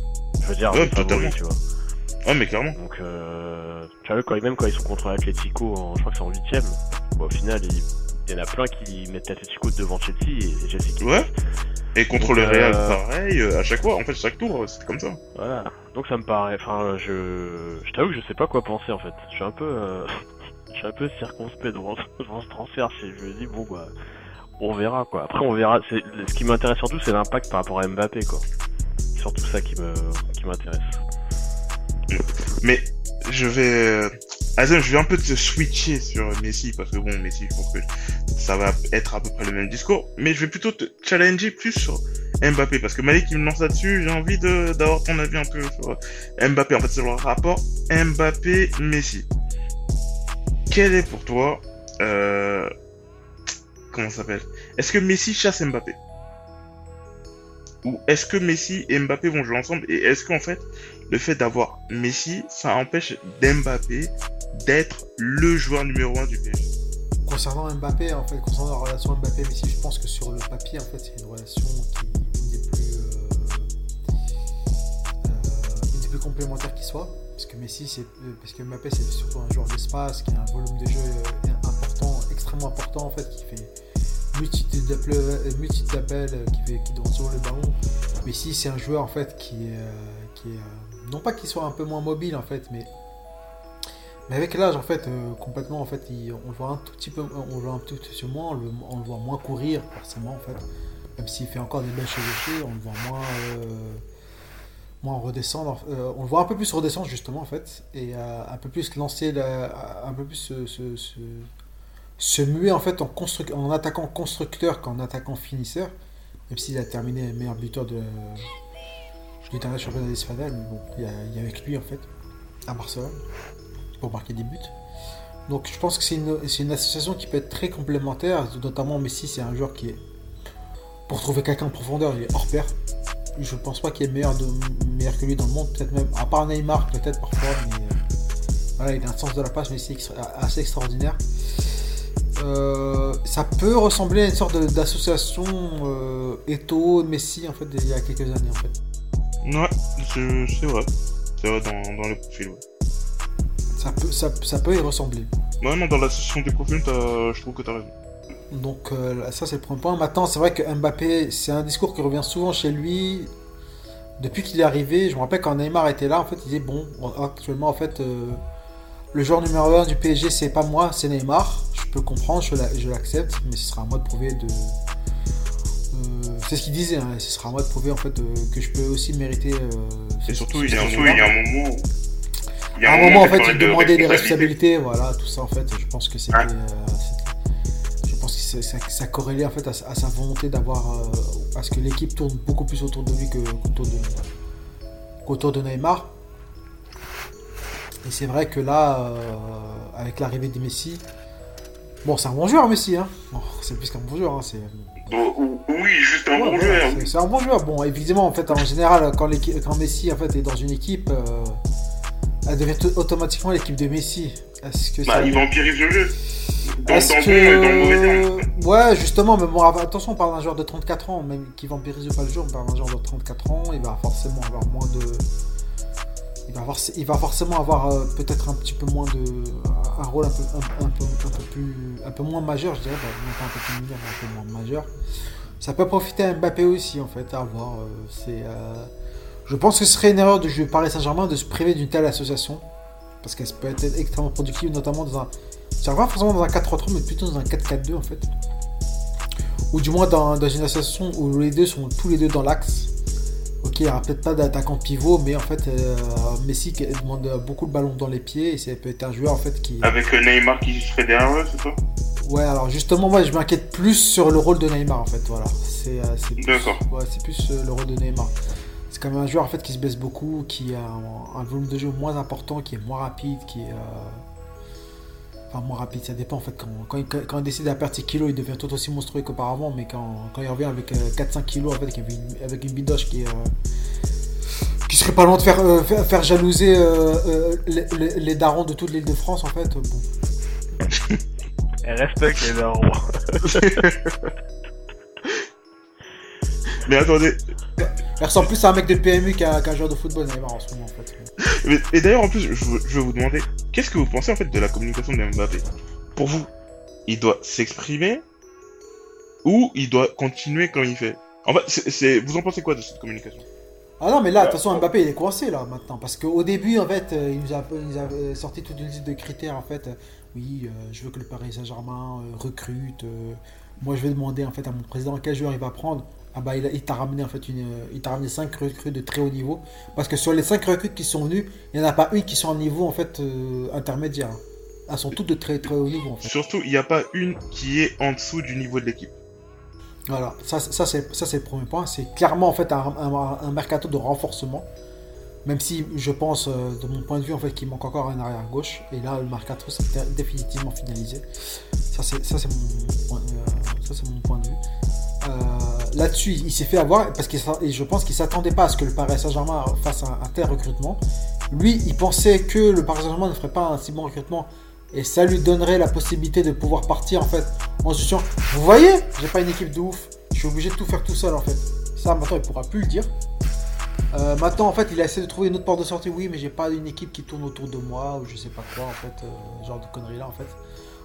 Je veux dire, Ouais, totalement. tu vois. Ouais, mais clairement. Donc, euh, tu vois, quand, même quand ils sont contre l'Atletico, en- je crois que c'est en 8ème, au final, il, il y en a plein qui mettent l'Atletico devant Chelsea et Chelsea qui Ouais. Et contre Donc, le Real, euh, pareil, euh, à chaque fois, en fait, chaque tour, euh, c'était comme ça. Voilà. Donc ça me paraît. Enfin, je, je t'avoue que je sais pas quoi penser en fait. Je suis un peu, euh, je suis un peu circonspect devant, devant ce transfert. Je je me dis bon bah, on verra quoi. Après on verra. C'est ce qui m'intéresse surtout, c'est l'impact par rapport à Mbappé quoi. C'est surtout ça qui me, qui m'intéresse. Mais je vais... Azem, je vais un peu te switcher sur Messi, parce que bon, Messi, je pense que ça va être à peu près le même discours. Mais je vais plutôt te challenger plus sur Mbappé, parce que Malik, il me lance là-dessus, j'ai envie d'avoir ton avis un peu sur Mbappé, en fait, sur le rapport Mbappé-Messi. Quel est pour toi... Euh... Comment ça s'appelle? Est-ce que Messi chasse Mbappé? Ou est-ce que Messi et Mbappé vont jouer ensemble? Et est-ce qu'en fait, le fait d'avoir Messi, ça empêche d'Mbappé d'être le joueur numéro un du PSG. Concernant Mbappé, en fait, concernant la relation Mbappé-Messi, je pense que sur le papier, en fait, c'est une relation qui est une des plus, euh, euh, complémentaires qui soit. Parce que Messi, c'est, euh, parce que Mbappé, c'est surtout un joueur d'espace qui a un volume de jeu important, extrêmement important, en fait, qui fait multitude d'appels, qui fait, qui doit sur le ballon. Messi, c'est un joueur, en fait, qui est, qui non pas qu'il soit un peu moins mobile, en fait, mais mais avec l'âge, en fait, euh, complètement, en fait, on le voit un tout petit peu, on le voit un petit peu moins, on le, voit moins courir, forcément, en fait. Même s'il fait encore des belles chevauchées, on le voit moins, euh, moins redescendre. euh, on le voit un peu plus redescendre, justement, en fait, et euh, un peu plus lancer, la- un peu plus se, se, se, muer, en fait, en, en attaquant constructeur qu'en attaquant finisseur. Même s'il a terminé meilleur buteur de, du dernier championnat d'Espagnol, mais bon, il y, y a avec lui, en fait, à Barcelone pour marquer des buts. Donc je pense que c'est une, une association qui peut être très complémentaire, notamment Messi c'est un joueur qui est, pour trouver quelqu'un en profondeur, il est hors pair. Je pense pas qu'il ait meilleur, de, meilleur que lui dans le monde, peut-être même, à part Neymar peut-être parfois, mais euh, voilà, il a un sens de la passe, mais c'est assez extraordinaire. Euh, ça peut ressembler à une sorte d'association euh, Eto'o, Messi en fait il y a quelques années en fait. Ouais, c'est c'est vrai. C'est vrai dans, dans le profil, ouais. Ça peut, ça, ça peut y ressembler. Ouais, non, dans la session des profils, je trouve que t'as raison. Donc euh, ça c'est le premier point. Maintenant c'est vrai que Mbappé c'est un discours qui revient souvent chez lui. Depuis qu'il est arrivé, je me rappelle quand Neymar était là, en fait il disait bon actuellement en fait euh, le joueur numéro 1 du PSG c'est pas moi, c'est Neymar. Je peux comprendre, je la- je l'accepte, mais ce sera à moi de prouver de... euh, c'est ce qu'il disait, hein, ce sera à moi de prouver en fait que je peux aussi mériter... Et surtout, il y a un moment, il y a un moment. un en fait, il de demandait des responsabilité. responsabilités, voilà, tout ça, en fait. Je pense que c'était. Euh, je pense que ça, ça corrélait, en fait, à, sa- à sa volonté d'avoir. euh, à ce que l'équipe tourne beaucoup plus autour de lui qu'autour de, de Neymar. Et c'est vrai que là, euh, avec l'arrivée de Messi. Bon, c'est un bon joueur, Messi, hein. Bon, c'est plus qu'un bon joueur, hein. C'est. Bon, oui, juste un Ouais, bon voilà, joueur. c'est- un bon joueur. Bon, évidemment, en fait, en général, quand, Messi en fait, est dans une équipe, euh, elle devient automatiquement l'équipe de Messi. Est-ce que Bah, ça- il vampirise le jeu. Dans, Est-ce dans que... bon et dans le mauvais terme. Ouais, justement, mais bon, attention, on parle d'un joueur de 34 ans, même qui vampirise pas le jeu, on parle d'un joueur de 34 ans, il va forcément avoir moins de... il va, avoir- il va forcément avoir euh, peut-être un petit peu moins de. un rôle un peu, un, un peu, un peu plus. un peu moins majeur, je dirais. Bah, non pas un peu plus mineur, mais un peu moins majeur. Ça peut profiter à Mbappé aussi, en fait, à voir. euh, c'est. euh, Je pense que ce serait une erreur de jouer Paris Saint-Germain de se priver d'une telle association. Parce qu'elle peut être extrêmement productive, notamment dans un. Dirais pas forcément dans un 4-3-3, mais plutôt dans un 4-4-2 en fait. Ou du moins dans, dans une association où les deux sont tous les deux dans l'axe. Ok, il n'y aura peut-être pas d'attaquant pivot, mais en fait, euh, Messi qui demande beaucoup le ballon dans les pieds et ça peut être un joueur en fait qui. Avec euh, Neymar qui serait derrière eux, c'est ça? Ouais, alors justement, moi je m'inquiète plus sur le rôle de Neymar en fait. Voilà, c'est euh, c'est plus, D'accord. ouais, c'est plus euh, le rôle de Neymar. C'est quand même un joueur en fait qui se blesse beaucoup, qui a un, un volume de jeu moins important, qui est moins rapide, qui est. euh, Enfin, moins rapide, ça dépend en fait. Quand, quand, il, quand il décide à perdre ses kilos, il devient tout aussi monstrueux qu'auparavant, mais quand, quand il revient avec euh, 4-5 kilos, en fait, avec une, avec une bidoche qui est. euh, qui serait pas loin de faire, euh, faire, faire jalouser euh, euh, les, les- les darons de toute l'île de France, en fait. Bon. Elle respecte les darons. Mais attendez, Il ressemble plus à un mec de PMU qu'à qu'à un joueur de football, Neymar, en ce moment, en fait. Mais- et d'ailleurs, en plus, je, veux- je vais vous demander, qu'est-ce que vous pensez en fait de la communication de Mbappé? Pour vous, il doit s'exprimer ou il doit continuer comme il fait? En fait, vous en pensez quoi de cette communication? Ah non, mais là, de toute façon, Mbappé, il est coincé, là, maintenant. Parce qu'au début, en fait, euh, il nous a, il nous a euh, sorti toute une liste de critères, en fait. Oui, euh, je veux que le Paris Saint-Germain euh, recrute. euh, moi, je vais demander, en fait, à mon président quel joueur il va prendre. Ah bah, il, t'a ramené, en fait, une, euh, il t'a ramené 5 recrues de très haut niveau. Parce que sur les 5 recrues qui sont venues, il n'y en a pas une qui sont à un niveau, en fait, euh, intermédiaire. Elles sont toutes de très, très haut niveau, en fait. Surtout, il n'y a pas une qui est en dessous du niveau de l'équipe. Voilà, ça, ça c'est ça c'est le premier point. C'est clairement en fait un, un- un mercato de renforcement. Même si je pense, euh, de mon point de vue, en fait, qu'il manque encore un arrière gauche. Et là, le mercato c'est dé- définitivement finalisé. Ça c'est ça c'est mon point, euh, ça c'est mon point de vue. Euh, Là-dessus, il s'est fait avoir parce que je pense qu'il s'attendait pas à ce que le Paris Saint-Germain fasse un, tel recrutement. Lui, il pensait que le Paris Saint-Germain ne ferait pas un si bon recrutement et ça lui donnerait la possibilité de pouvoir partir en fait en se disant Vous voyez, j'ai pas une équipe de ouf, je suis obligé de tout faire tout seul en fait. Ça maintenant il pourra plus le dire. Euh, maintenant en fait il a essayé de trouver une autre porte de sortie, oui mais j'ai pas une équipe qui tourne autour de moi ou je sais pas quoi en fait, euh, genre de conneries là en fait.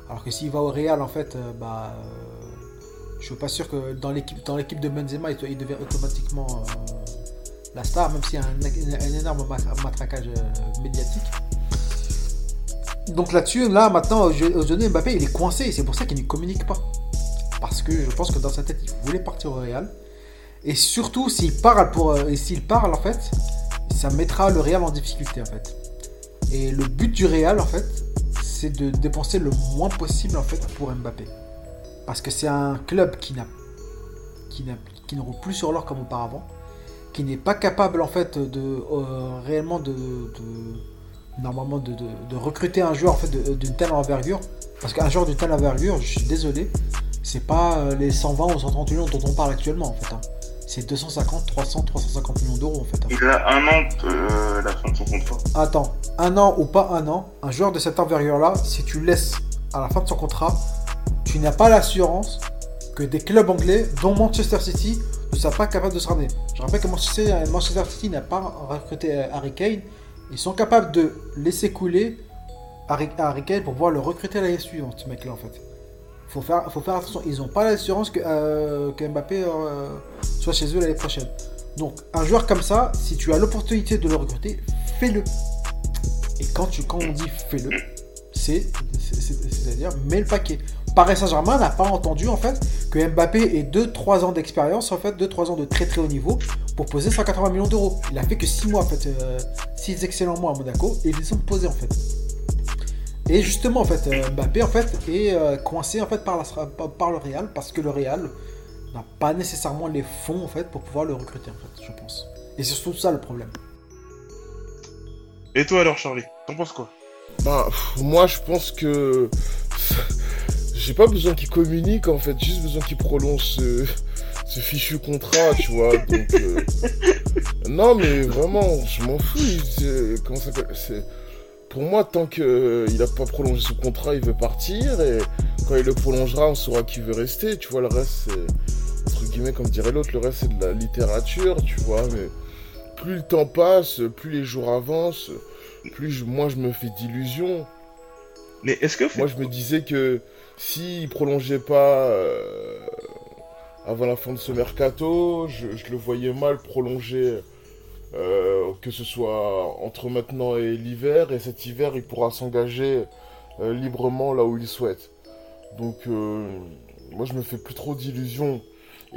Alors que s'il va au Real en fait, euh, bah je suis pas sûr que dans l'équipe dans l'équipe de Benzema il, devient automatiquement euh, la star, même s'il y a un, énorme ma- matraquage euh, médiatique. Donc là-dessus, là maintenant, aujourd'hui Mbappé il est coincé c'est pour ça qu'il ne communique pas. Parce que je pense que dans sa tête il voulait partir au Real. Et surtout s'il parle pour euh, et s'il en fait, ça mettra le Real en difficulté en fait. Et le but du Real en fait, c'est de dépenser le moins possible en fait pour Mbappé. Parce que c'est un club qui n'a qui, n'a- qui ne roule plus sur l'or comme auparavant, qui n'est pas capable en fait de euh, réellement de, de- normalement de, de- de recruter un joueur en fait d'une telle envergure. Parce qu'un joueur d'une telle envergure, je suis désolé, c'est pas euh, les 120 ou 130 millions dont on parle actuellement en fait. hein. C'est 250, 300, 350 millions d'euros en fait. hein. Il a un an euh, la fin de son contrat. Attends, un an ou pas un an, un joueur de cette envergure-là, si tu laisses à la fin de son contrat, tu n'as pas l'assurance que des clubs anglais, dont Manchester City, ne soient pas capables de se ramener. Je rappelle que Manchester, City n'a pas recruté euh, Harry Kane. Ils sont capables de laisser couler Harry, Kane pour pouvoir le recruter l'année suivante, ce mec-là, en fait. Faut faire, faut faire attention. Ils n'ont pas l'assurance que, euh, Mbappé euh, soit chez eux l'année prochaine. Donc, un joueur comme ça, si tu as l'opportunité de le recruter, fais-le. Et quand, tu, quand on dit fais-le, c'est, c'est- c'est- c'est-à-dire mets le paquet. Paris Saint-Germain n'a pas entendu en fait que Mbappé ait 2-3 ans d'expérience, en fait, 2-3 ans de très très haut niveau pour poser 180 millions d'euros. Il a fait que 6 mois en fait, 6 excellents mois à Monaco et ils les ont posés en fait. Et justement en fait, euh, Mbappé en fait est euh, coincé en fait par, la, par- par le Real parce que le Real n'a pas nécessairement les fonds en fait pour pouvoir le recruter en fait, je pense. Et c'est surtout ça le problème. Et toi alors, Charlie T'en penses quoi? Bah, pff, moi, je pense que. J'ai pas besoin qu'il communique, en fait. Juste besoin qu'il prolonge ce, ce fichu contrat, tu vois. Donc. euh, Non, mais vraiment, je m'en fous. il- c'est- Comment ça s'appelle C'est. Pour moi, tant qu'il a pas prolongé son contrat, il veut partir. Et quand il le prolongera, on saura qui veut rester. Tu vois, le reste, c'est. Entre guillemets, comme dirait l'autre, le reste, c'est de la littérature, tu vois. Mais plus le temps passe, plus les jours avancent, plus je- moi je me fais d'illusions. Mais est-ce que Moi je me disais que s'il prolongeait pas euh, avant la fin de ce mercato, je, je le voyais mal prolonger, euh, que ce soit entre maintenant et l'hiver, et cet hiver il pourra s'engager euh, librement là où il souhaite. Donc euh, moi je me fais plus trop d'illusions.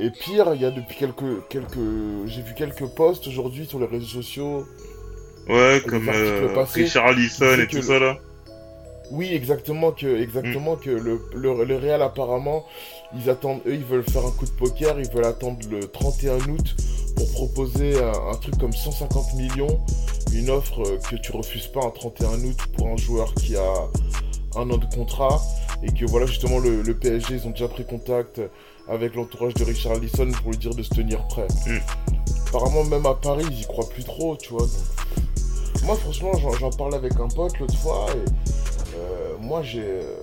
Et pire, il y a depuis quelques quelques j'ai vu quelques posts aujourd'hui sur les réseaux sociaux. ouais, comme euh, Richard Allison disaient et tout le- ça là. Oui, exactement que exactement que le, le, le Real apparemment, ils attendent eux, ils veulent faire un coup de poker, ils veulent attendre le 31 août pour proposer un, un truc comme 150 millions, une offre euh, que tu refuses pas un 31 août pour un joueur qui a un an de contrat et que voilà justement le, le PSG ils ont déjà pris contact avec l'entourage de Richard Allison pour lui dire de se tenir prêt. Mm. Apparemment même à Paris ils y croient plus trop, tu vois. donc. Moi franchement j'en j'en parlais avec un pote l'autre fois et euh, moi, j'ai, euh,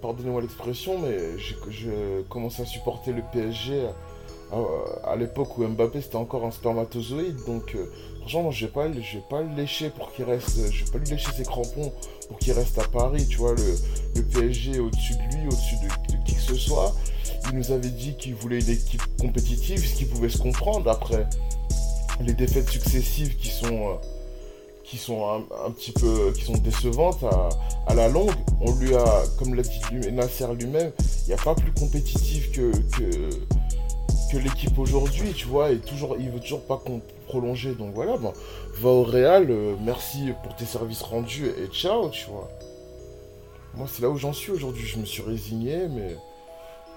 pardonnez-moi l'expression, mais j'ai j'ai commencé à supporter le PSG à, à l'époque où Mbappé c'était encore un spermatozoïde. Donc, euh, franchement, je vais pas, je vais pas le lécher pour qu'il reste, je vais pas lui lécher ses crampons pour qu'il reste à Paris. Tu vois, le, PSG au-dessus de lui, au-dessus de, qui que ce soit. Il nous avait dit qu'il voulait une équipe compétitive, ce qui pouvait se comprendre après les défaites successives qui sont euh, qui sont un, petit peu qui sont décevantes à, la longue. On lui a comme l'a dit Nasser lui-même il n'y a pas plus compétitif que que, l'équipe aujourd'hui tu vois et toujours il veut toujours pas qu'on prolonger. Donc voilà ben, va au Real euh, merci pour tes services rendus et ciao tu vois. Moi c'est là où j'en suis aujourd'hui. Je me suis résigné mais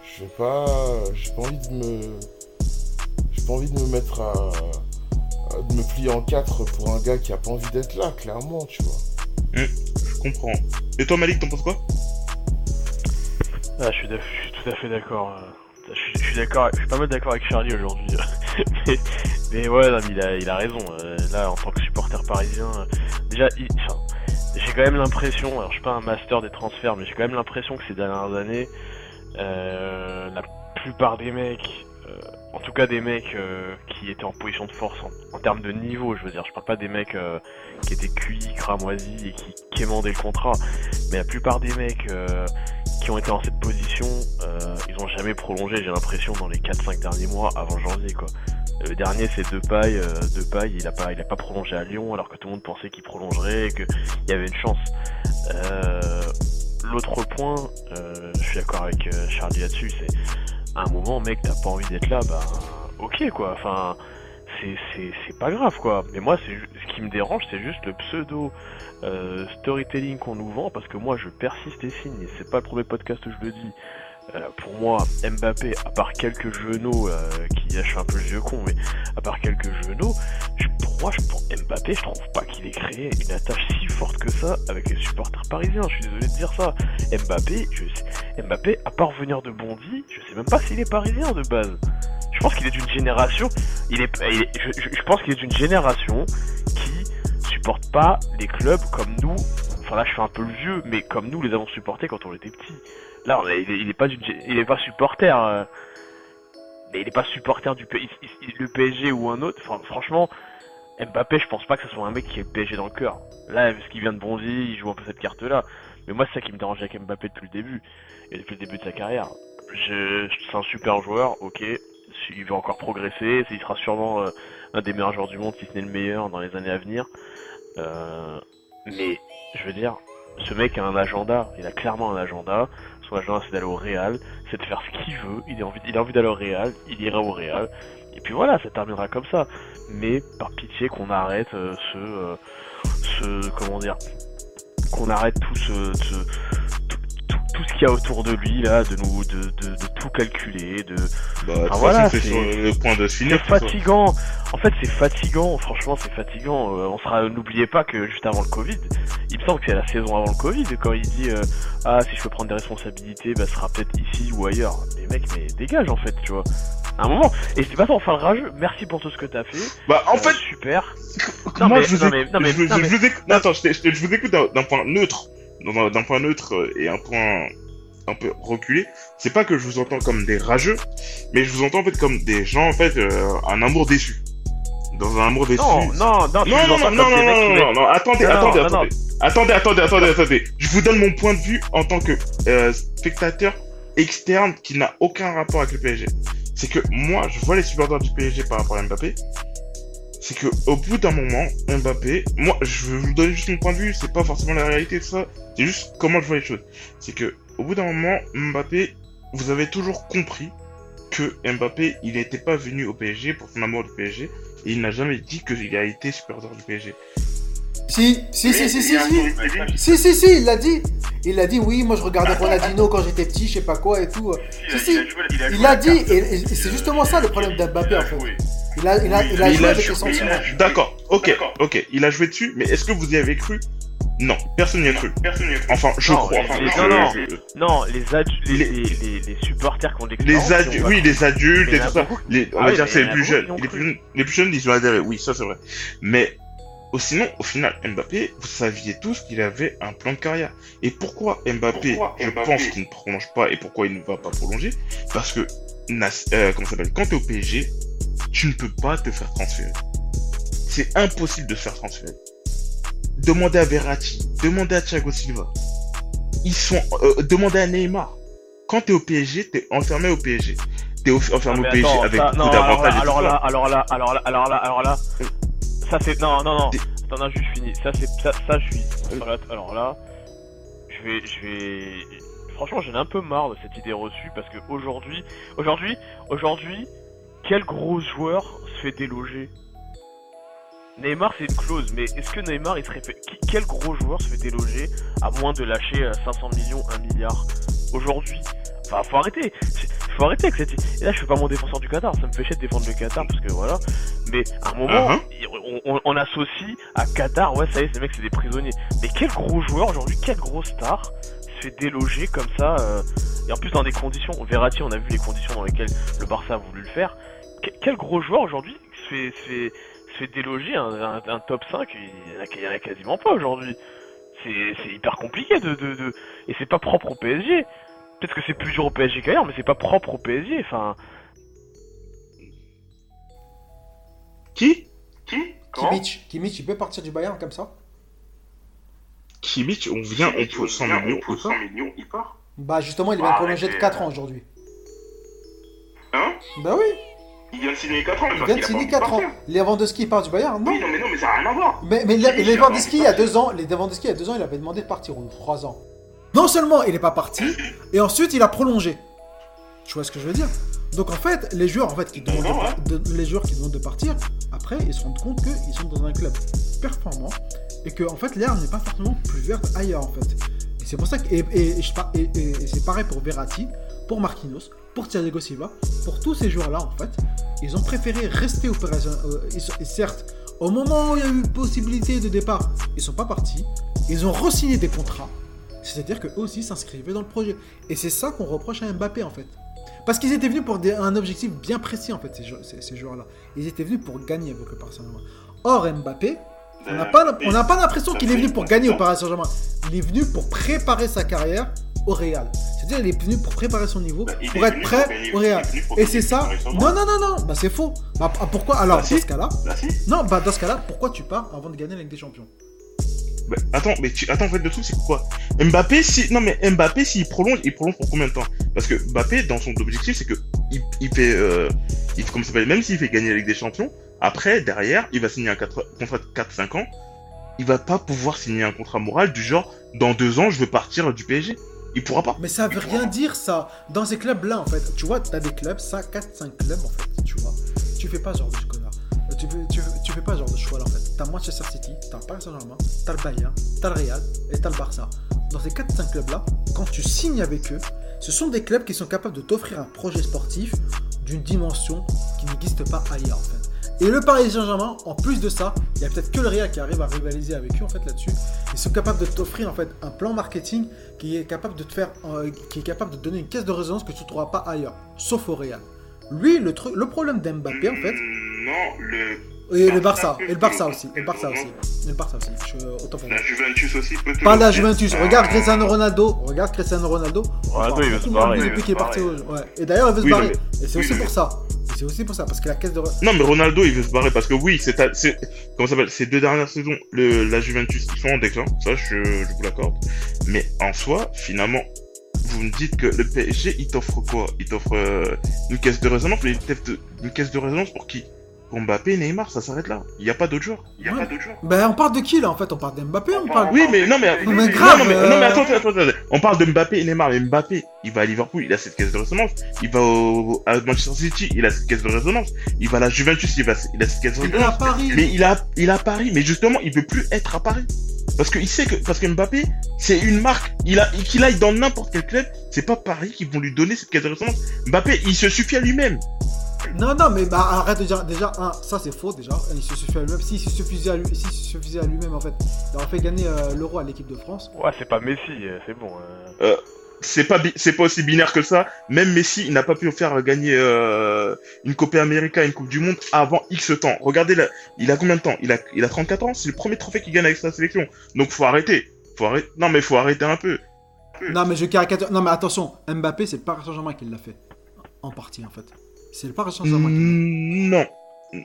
je vais pas j'ai pas envie de me j'ai pas envie de me mettre à- de me plier en quatre pour un gars qui a pas envie d'être là, clairement, tu vois. Je comprends. Et toi Malik, t'en penses quoi? Ah, je suis, d'aff- je suis tout à fait d'accord. euh, Je suis, je suis d'accord, je suis pas mal d'accord avec Charlie aujourd'hui. mais, mais ouais, non, mais il a, il a raison. euh, Là, en tant que supporter parisien, euh, déjà, il- enfin, j'ai quand même l'impression, alors je suis pas un master des transferts, mais j'ai quand même l'impression que ces dernières années, euh, la plupart des mecs, euh, en tout cas des mecs euh, qui étaient en position de force en, en termes de niveau, je veux dire, je parle pas des mecs euh, qui étaient cuits, cramoisis et qui quémandaient le contrat, mais la plupart des mecs euh, qui ont été en cette position, ils ont jamais prolongé, j'ai l'impression, dans les 4-5 derniers mois avant janvier, quoi. Le dernier, c'est Depay. Depay, il a pas, il a pas prolongé à Lyon, alors que tout le monde pensait qu'il prolongerait et qu'il y avait une chance. L'autre point, je suis d'accord avec Charlie là-dessus, c'est à un moment, mec, t'as pas envie d'être là, bah, ok, quoi. Enfin, c'est, pas grave, quoi. Mais moi, ce qui me dérange, c'est juste le pseudo euh, storytelling qu'on nous vend, parce que moi, je persiste et signe, et c'est pas le premier podcast où je le dis. Euh, pour moi, Mbappé, à part quelques genoux euh, qui suis un peu le vieux con, mais à part quelques genoux, je, pour moi, je, pour Mbappé, je trouve pas qu'il ait créé une attache si forte que ça avec les supporters parisiens. Je suis désolé de dire ça. Mbappé, je Mbappé, à part venir de Bondy, je sais même pas s'il est parisien de base. Je pense qu'il est d'une génération. Il est, je- je pense qu'il est d'une génération qui supporte pas les clubs comme nous. Enfin là, je fais un peu le vieux, mais comme nous les avons supportés quand on était petits. Là, est- il, est, il est pas il est pas supporter. euh, mais il est pas supporter du le PSG ou un autre. Franchement, Mbappé, je pense pas que ce soit un mec qui le PSG dans le cœur. Là, parce qu'il vient de Bondy, il joue un peu cette carte-là. Mais moi, c'est ça qui me dérange avec Mbappé depuis le début et depuis le début de sa carrière. Je, c'est un super joueur, ok. Il va encore progresser. Il sera sûrement euh, un des meilleurs joueurs du monde, si ce n'est le meilleur, dans les années à venir. Euh, mais je veux dire, ce mec a un agenda. Il a clairement un agenda. Son agenda, c'est d'aller au Real, c'est de faire ce qu'il veut. Il a envie, envie d'aller au Real, il ira au Real. Et puis voilà, ça terminera comme ça. Mais par pitié qu'on arrête euh, ce, euh, ce, comment dire, qu'on arrête tout ce, ce- tout, ce qu'il y a autour de lui là, de nous, de, de, de tout calculer, de, Bah, Ah, voilà, c'est c'est- le point de c'est finir. ça. fatigant. En fait, c'est fatigant. Franchement, c'est fatigant. Euh, on sera. N'oubliez pas que juste avant le Covid, il me semble que c'est la saison avant le Covid quand il dit euh, ah si je peux prendre des responsabilités, bah ce sera peut-être ici ou ailleurs. Mais mec, mais dégage en fait, tu vois. À un moment. Et c'est pas ça, enfin le rageux. Merci pour tout ce que t'as fait. Bah, en Euh, fait, super. Non, moi, mais- je non, mais- non, mais- non, attends, je, vous écoute d'un point neutre, d'un point neutre et un point un peu reculé. C'est pas que je vous entends comme des rageux, mais je vous entends en fait comme des gens en fait euh, un amour déçu. dans un amour déçu. Non, non, non, Non, non, non, non, attendez, Non, attendez, non, attendez. Attendez, attendez, attendez, attendez. Je vous donne mon point de vue en tant que euh, spectateur externe qui n'a aucun rapport avec le PSG. C'est que moi, je vois les supporters du PSG par rapport à Mbappé. C'est que au bout d'un moment, Mbappé, moi, je vais vous donner juste mon point de vue. C'est pas forcément la réalité de ça. C'est juste comment je vois les choses. C'est que au bout d'un moment, Mbappé, vous avez toujours compris que Mbappé, il n'était pas venu au PSG pour son amour du PSG. Et il n'a jamais dit qu'il a été supporter du PSG. Si, si, si, si, si, si. Si, si, si, il l'a dit. Il a dit, oui, moi je regardais Ronaldinho quand j'étais petit, je sais pas quoi et tout. Si, si, il l'a dit. Et, c'est justement ça le problème d'Mbappé en fait. Il a, il a, il a Mais joué il a avec les sentiments. D'accord, ok, ok. Il a joué dessus, mais est-ce que vous y avez cru? Non, personne n'y a cru. Enfin, je Non, crois. Enfin, les- je- non, non. je- Non, les, adu- les, Les- les, supporters qui ont de Les l'expérience. adultes, oui, les adultes et tout a ça. on Ah va oui, dire c'est les a plus jeunes. les plus jeunes, ils ont adhéré. Oui, ça c'est vrai. Mais sinon, au final, Mbappé, vous saviez tous qu'il avait un plan de carrière. Et pourquoi Mbappé, je pense qu'il ne prolonge pas et pourquoi il ne va pas prolonger? Parce que, Nas- euh, comment ça s'appelle? Quand t'es au PSG, tu ne peux pas te faire transférer. C'est impossible de se faire transférer. Demandez à Verratti, demandez à Thiago Silva. Ils sont, euh, demandez à Neymar. Quand t'es au PSG, t'es enfermé au PSG. T'es au- enfermé Non, au PSG avec ça- beaucoup d'avantages. Alors là, alors là, alors là, alors là, alors là, alors là. Ça c'est. Non, non, non. Attends, non, juste fini. Ça c'est. Ça, ça je suis. Alors, alors là. Je vais. Je vais. Franchement, j'en ai un peu marre de cette idée reçue parce que aujourd'hui. Aujourd'hui. Aujourd'hui. Quel gros joueur se fait déloger? Neymar c'est une clause, mais est-ce que Neymar il serait fait. qui- Quel gros joueur se fait déloger à moins de lâcher euh, 500 millions, 1 milliard? Aujourd'hui Enfin, faut arrêter. Faut arrêter avec cette. Et là, je suis pas mon défenseur du Qatar. Ça me fait chier de défendre le Qatar parce que voilà. Mais à un moment, Uh-huh. on, on- on associe à Qatar. Ouais, ça y est, ces mecs, c'est des prisonniers. Mais quel gros joueur aujourd'hui, quelle grosse star se fait déloger comme ça euh, Et en plus, dans des conditions. Verratti, on a vu les conditions dans lesquelles le Barça a voulu le faire. Que- quel gros joueur aujourd'hui se fait, se fait, se fait déloger un, un- un top 5 Il y en a- en quasiment pas aujourd'hui. C'est c'est hyper compliqué de, de, de... Et c'est pas propre au PSG. Peut-être que c'est plus dur au PSG qu'ailleurs, mais c'est pas propre au PSG. Enfin, Qui? Kimmich, Kimmich, il peut partir du Bayern comme ça? Kimmich, on vient, on pose 100 millions. millions, il part. Bah justement, il Bah, vient prolonger de arrêtez, 4 euh. ans aujourd'hui. Hein? Bah oui, Il vient de signer 4 ans, il vient de signer 4 ans. Lewandowski part du Bayern Non? Oui, non, mais non, mais ça n'a rien à voir. Mais, mais oui, Lewandowski, il y a d'accord. deux ans, les Lewandowski, il y a deux ans, il avait demandé de partir, ou trois ans. Non seulement il n'est pas parti, et ensuite il a prolongé. Tu vois ce que je veux dire? Donc en fait, les joueurs, en fait, qui demandent de D'accord, par- de- les joueurs qui demandent de partir, après, ils se rendent compte qu'ils sont dans un club performant, et que en fait, l'herbe n'est pas forcément plus verte ailleurs, en fait. Et c'est pour ça que, et, et- et je par- et- et- et c'est pareil pour Verratti, pour Marquinhos, pour Thiago Silva, pour tous ces joueurs-là, en fait, ils ont préféré rester opérationnels. euh, certes, au moment où il y a eu possibilité de départ, ils sont pas partis. Ils ont re-signé des contrats. C'est-à-dire qu'eux aussi s'inscrivaient dans le projet. Et c'est ça qu'on reproche à Mbappé en fait. Parce qu'ils étaient venus pour des- un objectif bien précis en fait, ces, jou- ces- ces joueurs-là. Ils étaient venus pour gagner avec le Paris Saint-Germain. Or, Mbappé, on n'a pas, la- on n'a pas l'impression qu'il est venu pour gagner au Paris Saint-Germain. Il est venu pour préparer sa carrière au Real. C'est-à-dire il est venu pour préparer son niveau, Bah, pour être prêt pour au Real. Et c'est ça. Non, non, non, non. Bah c'est faux. Bah pourquoi Alors, Bah, dans ce cas-là. Si. Non, bah dans ce cas-là, pourquoi tu pars avant de gagner la Ligue des Champions? Bah, attends, mais tu, attends, en fait, le truc, c'est quoi? Mbappé, si, non, mais Mbappé, s'il prolonge, il prolonge pour combien de temps? Parce que Mbappé, dans son objectif, c'est que, il, il fait, euh, il, comme ça s'appelle, même s'il fait gagner la Ligue des Champions, après, derrière, il va signer un contrat de 4-5 ans, il va pas pouvoir signer un contrat moral du genre, dans deux ans, je veux partir du PSG. Il pourra pas. Mais ça veut rien dire ça. Dans ces clubs-là, en fait, tu vois, t'as des clubs, ça, 4-5 clubs, en fait, tu vois. Tu fais pas ce genre de connard. Tu fais, tu, tu fais pas ce genre de choix-là, en fait. T'as Manchester City, t'as Paris Saint-Germain, t'as le Bayern, t'as le Real et t'as le Barça. Dans ces 4-5 clubs-là, quand tu signes avec eux, ce sont des clubs qui sont capables de t'offrir un projet sportif d'une dimension qui n'existe pas ailleurs, en fait. Et le Paris Saint-Germain, en plus de ça, il y a peut-être que le Real qui arrive à rivaliser avec eux en fait là-dessus. Ils sont capables de t'offrir en fait un plan marketing qui est capable de te faire, euh, qui est capable de donner une caisse de résonance que tu ne trouveras pas ailleurs, sauf au Real. Lui, le truc, le problème d'Mbappé en fait, Mm, Non, le. Et le Barça, et le Barça aussi, et le Barça aussi, et le Barça aussi. Je, autant pour moi. La Juventus aussi peut Pas la Juventus. Regarde Cristiano Ronaldo. Regarde Cristiano Ronaldo. Ronaldo, il veut se barrer, depuis qu'il est parti ouais. Et d'ailleurs, il veut se barrer. Et c'est aussi pour ça. C'est aussi pour ça, parce que la caisse de. Non, mais Ronaldo, il veut se barrer parce que oui, c'est, comment ça s'appelle, ces deux dernières saisons, le, la Juventus, ils sont en déclin, ça, je, je vous l'accorde. Mais en soi, finalement, vous me dites que le PSG, il t'offre quoi? Il t'offre euh, une caisse de résonance, mais il t'offre une caisse de résonance pour qui? Mbappé, Neymar, ça s'arrête là. Il n'y a pas d'autres joueurs. Il y a Ouais. pas d'autres joueurs. Ben, on parle de qui là en fait? On parle d'Mbappé on parle. Oui, mais non, mais, Non, mais non, grave, non, mais, euh, non, mais attends, attends, attends, attends. On parle de Mbappé et Neymar, mais Mbappé, il va à Liverpool, il a cette caisse de résonance. Il va au, à Manchester City, il a cette caisse de résonance. Il va à la Juventus, il, va, il a cette caisse de Il est résonance. à Paris. Mais il a, il a Paris, mais justement, il veut plus être à Paris. Parce qu'il sait que, parce que Mbappé, c'est une marque. Il a, qu'il aille dans n'importe quel club, c'est pas Paris qui vont lui donner cette caisse de résonance. Mbappé, il se suffit à lui-même. Non, non, mais bah arrête de dire. Déjà, un, ça c'est faux déjà. Il se suffit à lui-même. S'il se suffisait à lui, s'il se suffisait à lui-même en fait, il aurait fait gagner euh, l'euro à l'équipe de France. Ouais, c'est pas Messi, euh, c'est bon. euh. C'est pas, c'est pas aussi binaire que ça. Même Messi, il n'a pas pu faire gagner euh, une Copa América, une Coupe du Monde avant X temps. Regardez, là, il a combien de temps? Il a, il a 34 ans? C'est le premier trophée qu'il gagne avec sa sélection. Donc faut arrêter. Faut arrêter. Non mais faut arrêter un peu. Non, mais je caricature. Non, mais attention, Mbappé, c'est le Paris Saint-Germain qui l'a fait. En partie en fait. C'est le Paris Saint-Germain Mm, Non,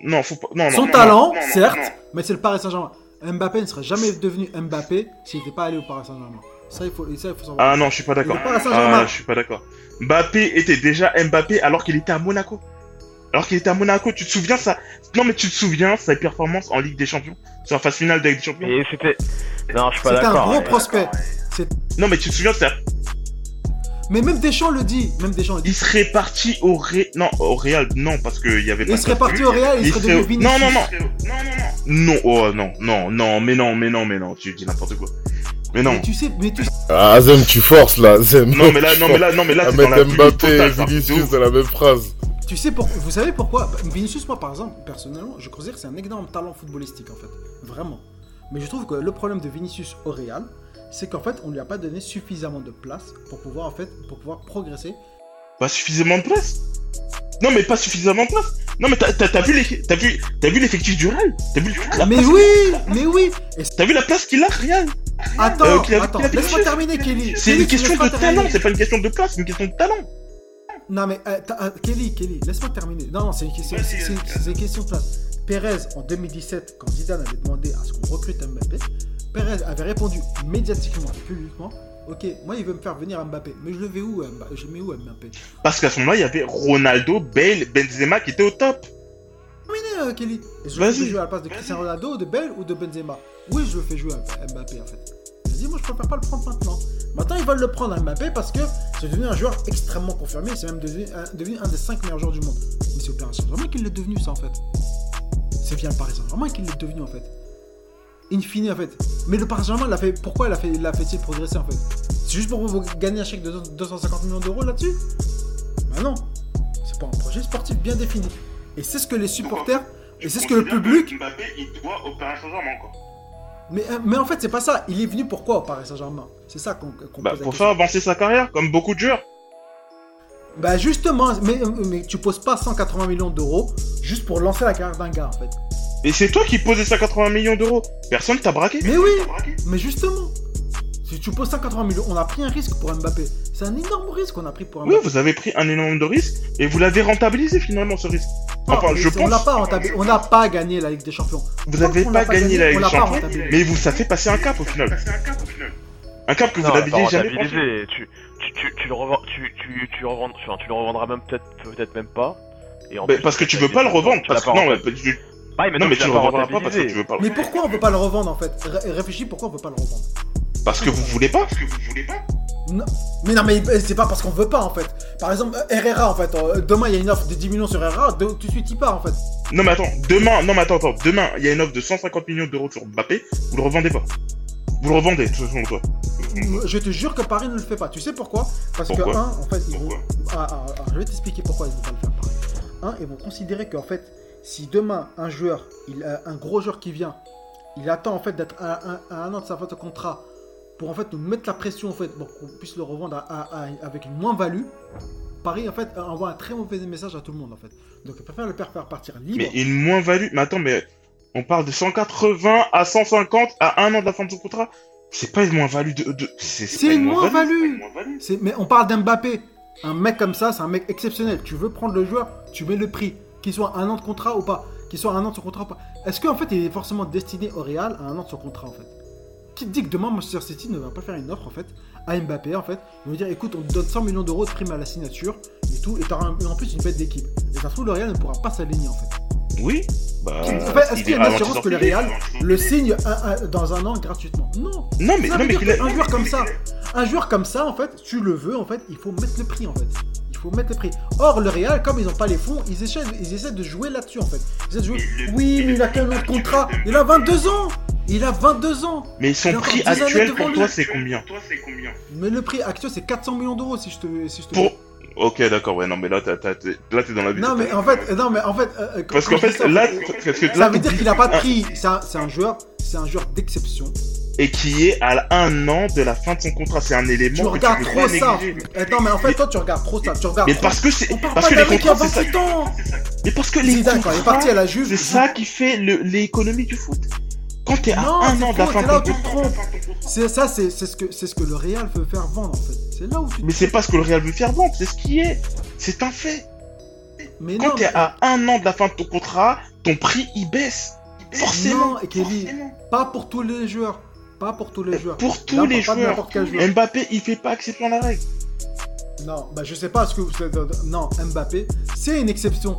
non, faut pas. Non, non. Son non, talent, non, non, non, certes, non. mais c'est le Paris Saint-Germain. Mbappé ne serait jamais devenu Mbappé s'il n'était pas allé au Paris Saint-Germain. Ça, il faut, ça, il faut savoir. Ah non, je suis pas d'accord. Ah, je suis pas d'accord. Mbappé était déjà Mbappé alors qu'il était à Monaco. Alors qu'il était à Monaco, tu te souviens ça? Non mais tu te souviens sa performance en Ligue des Champions? Sur la phase finale de la Ligue des Champions? Mais c'était. Non, je suis pas C'était un d'accord. gros prospect. Non mais tu te souviens, c'est- Mais même Deschamps le dit. Même Deschamps le dit. il serait parti au Ré... Non, au Real, non, parce qu'il y avait pas Il de serait parti au Real, il, Il serait serait- devenu Non, Vinicius. non, non. Non, non, non. Non, oh non, non, non, mais non, mais non, mais non, tu dis n'importe quoi. Mais non. Mais tu sais, mais tu sais. Ah, Zem, tu forces là, Zem. Non mais là, non mais là, non mais là, c'est la Mbappé et. Vinicius dans la même phrase. Tu sais pour... Vous savez pourquoi? Vinicius, moi par exemple, personnellement, je considère que c'est un énorme talent footballistique en fait. Vraiment. Mais je trouve que le problème de Vinicius au Real, c'est qu'en fait, on lui a pas donné suffisamment de place pour pouvoir en fait, pour pouvoir progresser. Pas suffisamment de place Non mais pas suffisamment de place Non mais t'as- t'as t'as vu les- t'as vu t'as vu l'effectif du Real? T'as vu la Mais place- oui, mais oui. Et T'as vu la place qu'il a Real? Attends, Euh, qu'il a- attends, laisse-moi terminer, Kelly. C'est Kelly, une question de talent, c'est pas une question de place, c'est une question de talent. Non mais euh, euh, Kelly, Kelly, laisse-moi terminer. Non, non, c'est une question, c'est- c'est- c'est une question de place. Pérez en 2017, quand Zidane avait demandé à ce qu'on recrute Mbappé, Pérez avait répondu médiatiquement et publiquement. Ok, moi il veut me faire venir Mbappé, mais je le vais où Mbappé Je le mets où Mbappé? Parce qu'à ce moment-là, il y avait Ronaldo, Bale, Benzema qui étaient au top. Terminé, euh, Kelly. Je fais jouer à la place de Cristiano Ronaldo, de Bale ou de Benzema Oui, je le fais jouer à Mbappé en fait. Vas-y, moi je préfère pas le prendre maintenant. Maintenant ils veulent le prendre à Mbappé parce que c'est devenu un joueur extrêmement confirmé, c'est même devenu un, devenu un des 5 meilleurs joueurs du monde. Mais c'est Paris Saint-Germain qu'il l'est devenu ça en fait. C'est bien le Paris Saint-Germain qu'il l'est devenu en fait. In fine en fait. Mais le Paris Saint-Germain l'a fait. Pourquoi il a fait, l'a fait-il progresser en fait? C'est juste pour vous gagner un chèque de 250 millions d'euros là-dessus? Bah non. C'est pas un projet sportif bien défini. Et c'est ce que les supporters et c'est ce que le public. Mbappé, il doit au Paris Saint-Germain encore. Mais, euh, mais en fait, c'est pas ça. Il est venu pourquoi au Paris Saint-Germain? C'est ça qu'on qu'on Bah, pose la pour faire avancer sa carrière, comme beaucoup de joueurs. Bah justement, mais, mais tu poses pas 180 millions d'euros juste pour lancer la carrière d'un gars en fait. Et c'est toi qui posais 180 millions d'euros. Personne t'a braqué. Mais oui, braqué. mais justement, si tu poses 180 millions, on a pris un risque pour Mbappé. C'est un énorme risque qu'on a pris pour Oui, Mbappé. vous avez pris un énorme de risque et vous l'avez rentabilisé finalement ce risque. Non, Enfin, je on pense. l'a pas rentabilisé. On n'a pas gagné la Ligue des Champions. Vous n'avez pas pas gagné la Ligue des pas Champions, mais vous ça fait passer un cap au final. Un cap que vous Non, n'aviez pas jamais franchi. rentabilisé. Tu, tu, tu, tu le revends, tu, tu, tu, le revends- enfin, tu le revendras même peut-être, peut-être même pas. Et en plus, parce que tu veux pas le revendre, parce que non, mais tu- Ah mais non, mais tu le revendras pas parce que tu veux pas le Mais pourquoi on veut pas le revendre en fait? Ré- Réfléchis pourquoi on veut pas le revendre? Parce que vous voulez pas. Parce que vous voulez pas. Non. Mais non, mais c'est pas parce qu'on veut pas en fait. Par exemple, euh, Herrera en fait. euh, demain il y a une offre de 10 millions sur Herrera, de- tout de suite il part en fait. Non mais attends, demain, non mais attends, attends, demain, il y a une offre de 150 millions d'euros sur Mbappé, vous le revendez pas. Vous le revendez, de toute façon, toi. Je te jure que Paris ne le fait pas. Tu sais pourquoi? Parce que, un, en fait, ils vont. Ah, ah, ah, je vais t'expliquer pourquoi ils vont pas le faire Paris. Un, ils vont considérer qu'en fait, si demain un joueur, il, a un gros joueur qui vient, il attend en fait d'être à, un- à un an de sa fin de contrat pour en fait nous mettre la pression en fait pour qu'on puisse le revendre à- avec une moins-value. Paris en fait envoie un très mauvais message à tout le monde en fait. Donc ils préfèrent le faire faire partir libre. Mais une moins-value, mais attends, mais on parle de 180 à 150 à un an de la fin de son contrat. C'est pas une moins-value de, de... C'est une moins-value. Mais on parle d'Mbappé. Un mec comme ça, c'est un mec exceptionnel. Tu veux prendre le joueur, tu mets le prix. Qu'il soit un an de contrat ou pas. Qu'il soit un an de son contrat ou pas. Est-ce qu'en fait, il est forcément destiné au Real à un an de son contrat, en fait? Qui te dit que demain, Manchester City ne va pas faire une offre, en fait, à Mbappé, en fait? Ils vont dire, écoute, on te donne 100 millions d'euros de prime à la signature, et tout, et t'auras en plus une bête d'équipe. Et ça se trouve, le Real ne pourra pas s'aligner, en fait. Oui. Bah, fait, est-ce il qu'il y a une assurance que le. Real le signe un- un- dans un an gratuitement? Non Non, mais, ça non, mais dire qu'il a- qu'un joueur comme ça, un joueur comme ça, en fait, tu le veux, en fait, il faut mettre le prix, en fait. Il faut mettre le prix. Or, le Real, comme ils n'ont pas les fonds, ils essaient, ils essaient de jouer là-dessus, en fait. Ils essaient de jouer. Le- Oui, mais il a qu'un prix autre contrat. Il a 22 ans. Il a 22 ans. Mais son prix 10 années actuel devant pour lui. toi, c'est combien? Toi, c'est combien? Mais le prix actuel, c'est 400 millions d'euros, si je te, si je te. Pour. Ok, d'accord, ouais, non, mais là, t'as- t'as- t'es là, t'es dans la vie. Non, mais en fait, non, mais en fait. euh, euh, Parce qu'en fait, ça, là, fait- parce que ça veut dire qu'il a pas de prix. C'est un, c'est un joueur, c'est un joueur d'exception. Et qui est à un an de la fin de son contrat. C'est un élément Tu que regardes tu trop ça. Attends, mais en fait, toi, tu regardes trop ça. Tu regardes. Mais parce que c'est, On parle parce pas que les contrats, c'est ça. 28 ans. Mais parce que les Zidane, quand il est parti à la Juve, c'est ça qui fait le- l'économie du foot. Quand t'es à Non, un an de la fin là ton où tu te trompes. C'est ça, c'est ce que c'est ce que le Real veut faire vendre en fait. C'est là où tu. te Mais c'est pas ce que le Real veut faire vendre, c'est ce qui est. C'est un fait. Mais Quand t'es mais- à un an de la fin de ton contrat, ton prix il baisse. Forcément. Non, Kelly, forcément. pas pour tous les joueurs. Pas pour tous les joueurs. Pour tous les joueurs. joueur. Mbappé, il fait pas exception à la règle. Non, bah je sais pas ce que vous êtes. Non, Mbappé, c'est une exception.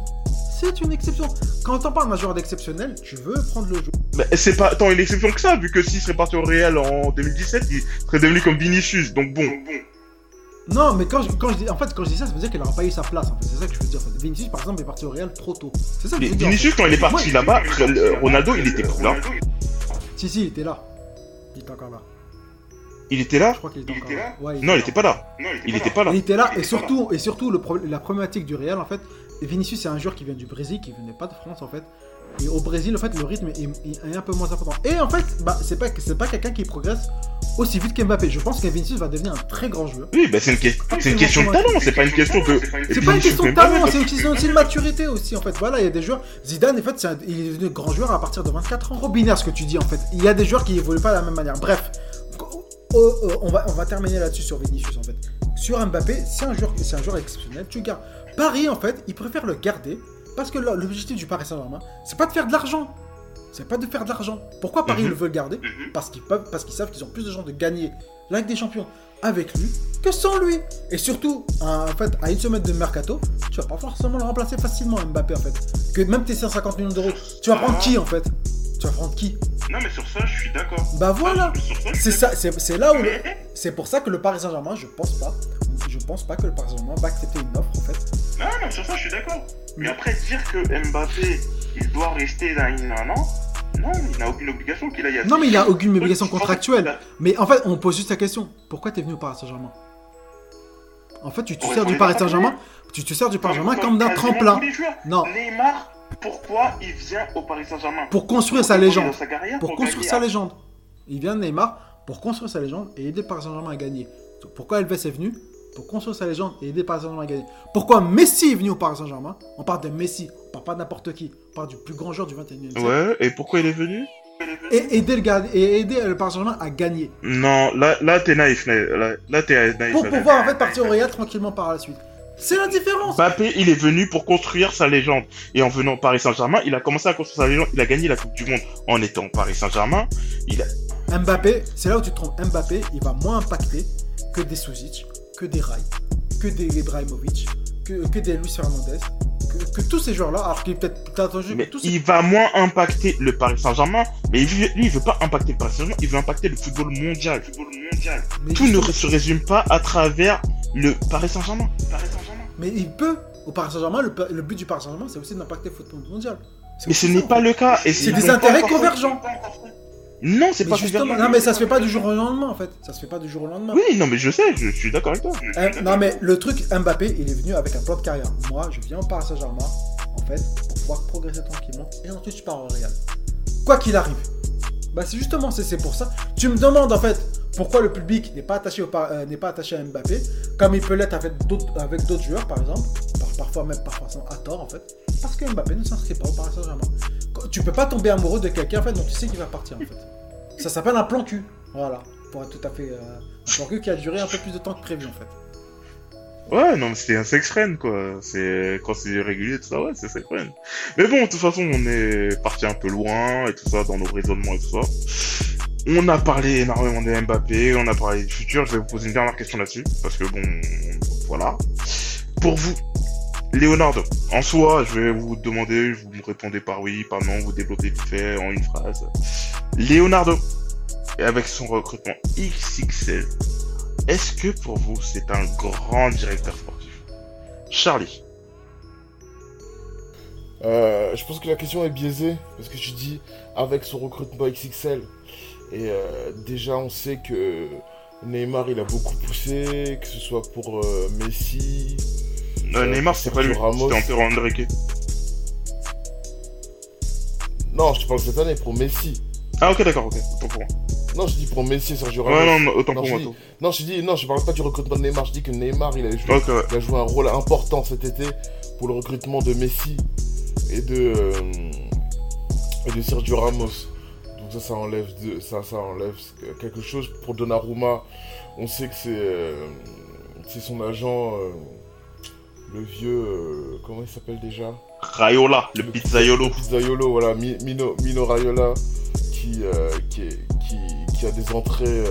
C'est une exception. Quand on parle d'un joueur d'exceptionnel, tu veux prendre le jeu. Bah, c'est pas tant une exception que ça, vu que s'il serait parti au Real en 2017, il serait devenu comme Vinicius. Donc bon. Non, mais quand je, quand je dis, en fait, quand je dis ça, ça veut dire qu'il n'aura pas eu sa place. En fait. C'est ça que je veux dire. En fait. Vinicius, par exemple, est parti au Real trop tôt. C'est ça que Mais je veux dire. en Vinicius, quand il est parti Ouais. là-bas, Ronaldo, il était plus là. Si, si, il était là. Il était encore là. Il était là? Je crois qu'il était Il encore était là. Ouais, Non, il était pas là. Non, Il était pas là. Il était là, et surtout, et surtout le pro- la problématique du Real, en fait, Vinicius, c'est un joueur qui vient du Brésil, qui venait pas de France, en fait. Et au Brésil, en fait, le rythme est, un peu moins important. Et en fait, bah, c'est pas, c'est pas quelqu'un qui progresse aussi vite qu'Mbappé. Je pense que Vinicius va devenir un très grand joueur. Oui, bah c'est une, que- c'est une question de talent, c'est pas une question de. C'est pas une question de talent, c'est une que- question aussi de maturité aussi, en fait. Voilà, il y a des joueurs. Zidane, en fait, c'est un- il est devenu grand joueur à partir de 24 ans. Trop binaire ce que tu dis, en fait. Il y a des joueurs qui évoluent pas de la même manière. Bref, oh, oh, on, va, on va terminer là-dessus sur Vinicius, en fait. Sur Mbappé, c'est un joueur, c'est un joueur exceptionnel. Tu gardes. Paris, en fait, il préfère le garder parce que l'objectif du Paris Saint-Germain, c'est pas de faire de l'argent. C'est pas de faire de l'argent. Pourquoi Paris Mhm. le veut le garder Mhm. Parce qu'ils peuvent, parce qu'ils savent qu'ils ont plus de chances de gagner la Ligue des Champions avec lui que sans lui. Et surtout, en fait, à une semaine de mercato, tu vas pas forcément le remplacer facilement Mbappé en fait. Que même tes 150 millions d'euros, tu vas prendre qui en fait? Tu vas prendre qui Non, mais sur ça, je suis d'accord. Bah voilà. C'est ça, c'est là où Mais- c'est pour ça que le Paris Saint-Germain, je pense pas, je pense pas que le Paris Saint-Germain va accepter une offre en fait. Non, non, sur ça, je suis d'accord. Mais après, dire que Mbappé, il doit rester dans un an, non, il n'a aucune obligation qu'il aille à Non mais il a aucune obligation contractuelle. Mais en fait, on pose juste la question. Pourquoi t'es venu au Paris Saint-Germain? En fait, tu te sers du Paris. Saint-Germain, tu te sers du Paris Saint-Germain comme d'un tremplin. Non, Neymar, pourquoi il vient au Paris Saint-Germain pour construire sa légende. dans sa carrière, Pour construire gagner sa à- légende. Il vient de Neymar pour construire sa légende et aider le Paris Saint-Germain à gagner. Pourquoi Elves est venu Pour construire sa légende et aider le Paris Saint-Germain à gagner? Pourquoi Messi est venu au Paris Saint-Germain? On parle de Messi, on parle pas de n'importe qui. On parle du plus grand joueur du 21e siècle. Ouais, et pourquoi il est venu? Et aider le, gars- et aider le Paris Saint-Germain à gagner. Non, là, là t'es naïf, là, là t'es naïf. Pour pouvoir en fait partir au Real tranquillement par la suite. C'est la différence. Mbappé, il est venu pour construire sa légende. Et en venant au Paris Saint-Germain, il a commencé à construire sa légende. Il a gagné la Coupe du Monde en étant au Paris Saint-Germain. Il a... Mbappé, c'est là où tu te trompes. Mbappé, il va moins impacter que des Suzic, que des Rai, que des Ibrahimovic, que, que des Luis Fernandez, que, que tous ces joueurs-là, alors qu'il est peut-être t'as entendu Mais tous ces- il va moins impacter le Paris Saint-Germain. Mais lui, il veut pas impacter le Paris Saint-Germain, il veut impacter le football mondial. Football mondial. mais, Tout ne se résume pas à travers le Paris Saint-Germain. Paris Saint-Germain. Mais il peut. Au Paris Saint-Germain, le, le but du Paris Saint-Germain, c'est aussi d'impacter le football mondial. Mais ce n'est pas le cas. Et C'est des intérêts convergents. Non, c'est pas justement, non mais ça se fait pas du jour au lendemain en fait. Ça se fait pas du jour au lendemain. Oui, non, mais je sais, je suis d'accord avec toi. Euh, non mais le truc Mbappé, il est venu avec un plan de carrière. Moi, je viens au Paris Saint-Germain, en fait, pour pouvoir progresser tranquillement, et ensuite je pars au Real. Quoi qu'il arrive. Bah c'est justement c'est pour ça. Tu me demandes en fait pourquoi le public n'est pas attaché au Par- euh, n'est pas attaché à Mbappé, comme il peut l'être avec d'autres joueurs par exemple, par- parfois même parfois à tort en fait, parce que Mbappé ne s'inscrit pas au Paris Saint-Germain. Tu peux pas tomber amoureux de quelqu'un en fait dont tu sais qu'il va partir en fait. Ça s'appelle un plan cul. Voilà, pour être tout à fait euh, un plan cul qui a duré un peu plus de temps que prévu en fait. Ouais, non, mais c'est un sex friend, quoi. C'est, quand c'est régulier, tout ça, ouais, c'est sex friend. Mais bon, de toute façon, on est parti un peu loin, et tout ça, dans nos raisonnements et tout ça. On a parlé énormément de Mbappé, on a parlé du futur, je vais vous poser une dernière question là-dessus, parce que bon, voilà. Pour vous, Leonardo, en soi, je vais vous demander, vous me répondez par oui, par non, vous développez vite fait en une phrase. Leonardo, avec son recrutement XXL, est-ce que pour vous c'est un grand directeur sportif? Charlie Euh, je pense que la question est biaisée parce que tu dis avec son recrutement XXL et euh, déjà on sait que Neymar il a beaucoup poussé, que ce soit pour euh, Messi. Euh, Neymar, c'est pas lui, c'était Antero. Non, je te parle cette année pour Messi. Ah ok, d'accord, ok, autant pour moi. Non, je dis pour Messi et Sergio Ramos. Ouais, non, non, autant Non, pour moi. dis-. Non, je dis non, je parle pas du recrutement de Neymar. Je dis que Neymar il a joué, ouais. il a joué un rôle important cet été pour le recrutement de Messi et de et de Sergio Ramos. Donc ça, ça enlève ça, ça enlève quelque chose pour Donnarumma. On sait que c'est euh, son agent, euh, le vieux, euh, comment il s'appelle déjà? Rayola, le pizzaiolo. le pizzaiolo, voilà, Mi- Mino, Mino Raiola, qui, qui, est- qui, qui a des entrées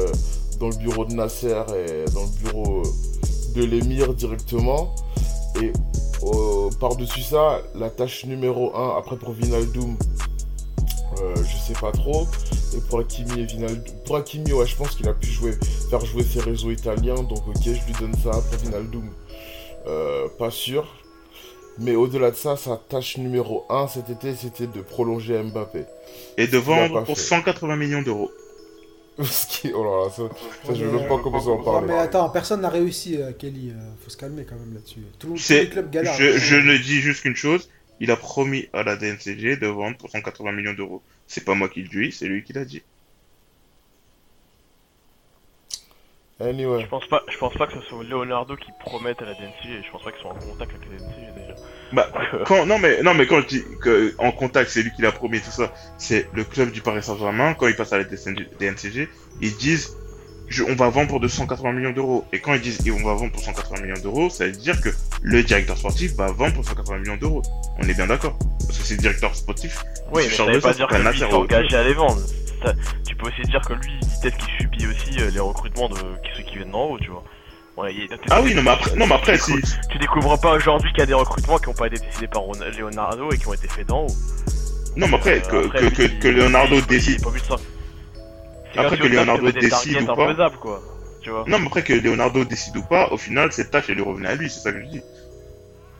dans le bureau de Nasser et dans le bureau de l'émir directement. Et euh, par-dessus ça, la tâche numéro 1, après pour Vinaldoom, euh, je sais pas trop. Et pour Hakimi et pour Hakimi, ouais, je pense qu'il a pu jouer, faire jouer ses réseaux italiens, donc ok, je lui donne ça. Pour Vinaldoom, euh, pas sûr. Mais au-delà de ça, sa tâche numéro 1 cet été, c'était de prolonger Mbappé. Et de vendre pour fait. 180 millions d'euros. Ce qui... Oh là là, ça, ça, je Mais, même pas commencer à en Non, parler. mais attends, personne n'a réussi, euh, Kelly. faut se calmer quand même là-dessus. Tout, clubs galèrent. je, je ne dis juste qu'une chose, il a promis à la DNCG de vendre pour 180 millions d'euros. C'est pas moi qui le dis, c'est lui qui l'a dit. Anyway. Je pense pas, je pense pas que ce soit Leonardo qui promette à la DNCG. Je pense pas qu'ils sont en contact avec la DNCG déjà. Bah, quand, non mais, non mais quand je dis que, en contact, c'est lui qui l'a promis et tout ça, c'est le club du Paris Saint-Germain, quand il passe à la DNCG, ils disent, je- on va vendre pour 280 millions d'euros. Et quand ils disent, et on va vendre pour 180 millions d'euros, ça veut dire que le directeur sportif va vendre pour 180 millions d'euros. On est bien d'accord. Parce que c'est le directeur sportif. oui, mais ça veut pas ça, dire que lui autre engagé à les vendre. Ça- tu peux aussi dire que lui, peut-être qu'il subit aussi euh, les recrutements de ceux qui viennent d'en haut, tu vois. Ouais, Ah oui, non mais après, non mais après, tu, si, découvres, tu découvres pas aujourd'hui qu'il y a des recrutements qui ont pas été décidés par Leonardo et qui ont été faits d'en haut. non mais après, Euh, que, après, que, lui, que, il- que Leonardo décide, Après que Leonardo décide ou pas. infaisables, quoi. Tu vois. Non, mais après que Leonardo décide ou pas, au final, cette tâche, elle lui revenait à lui, c'est ça que je dis.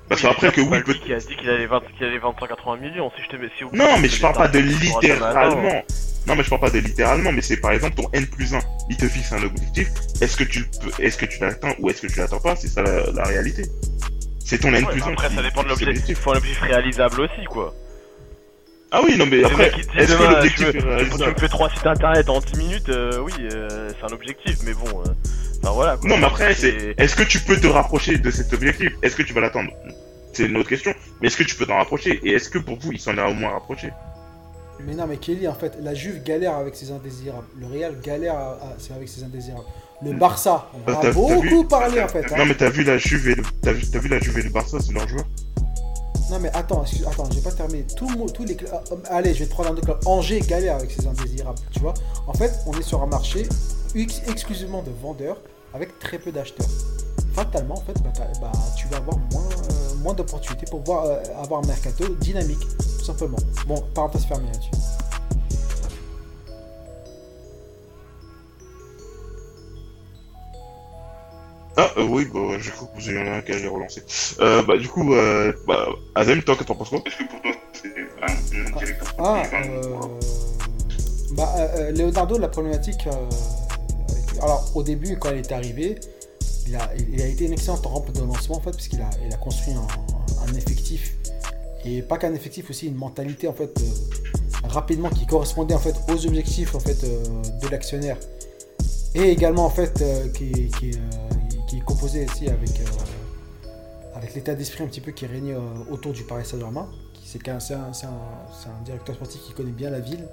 Parce qu'après que oui, peut qui a dit qu'il allait, 20 qu'il allait vendre 180 millions. Si je te mets, si Non, mais je parle pas de littéralement. Non, mais je parle pas de littéralement, mais c'est par exemple ton N plus 1. Il te fixe un objectif. Est-ce que tu peux, est-ce que tu l'atteins ou est-ce que tu l'atteins pas? C'est ça la, la réalité. C'est ton N Ouais, plus mais 1. après, qui ça dépend de l'objectif. Il faut un objectif réalisable aussi, quoi. Ah oui, non, mais après, est-ce que l'objectif tu est tu me fais trois sites internet en 10 minutes, euh, oui, euh, c'est un objectif, mais bon, euh, enfin voilà. Quoi. Non, mais après, c'est, est-ce que tu peux te rapprocher de cet objectif? Est-ce que tu vas l'atteindre? C'est une autre question. Mais est-ce que tu peux t'en rapprocher? Et est-ce que pour vous, il s'en est au moins rapproché? Mais non, mais Kelly, en fait, la Juve galère avec ses indésirables. Le Real galère à- à- c'est avec ses indésirables. Le Barça, on Bah, a beaucoup vu parlé en fait. hein. Non, mais t'as vu la Juve et le, t'as vu, t'as vu la Juve et le Barça, c'est leur joueur? Non mais attends, excuse- attends, j'ai pas terminé. Tout tous les clubs. ah, allez, je vais te prendre un autre club. Angers galère avec ses indésirables, tu vois. En fait, on est sur un marché ex- exclusivement de vendeurs avec très peu d'acheteurs. Fatalement, en fait, bah, bah, tu vas avoir moins, euh, d'opportunités pour voir, euh, avoir un mercato dynamique, tout simplement. Bon, parenthèse fermée là-dessus. Ah, euh, oui, bah, j'ai cru que vous ayez un qui allait relancer. Euh, bah, du coup, euh, bah, Azem, toi, que t'en penses quoi Est-ce que pour toi, c'est un, un directeur Ah, euh, bah, euh, Leonardo, la problématique. euh, alors, au début, quand il est arrivé, il a, il a été une excellente rampe de lancement en fait, puisqu'il a, il a construit un, un effectif et pas qu'un effectif aussi, une mentalité en fait euh, rapidement qui correspondait en fait aux objectifs en fait euh, de l'actionnaire et également en fait euh, qui, est- qui, euh, qui composé aussi avec euh, avec l'état d'esprit un petit peu qui régnait euh, autour du Paris Saint-Germain. C'est un, un- un directeur sportif qui connaît bien la ville,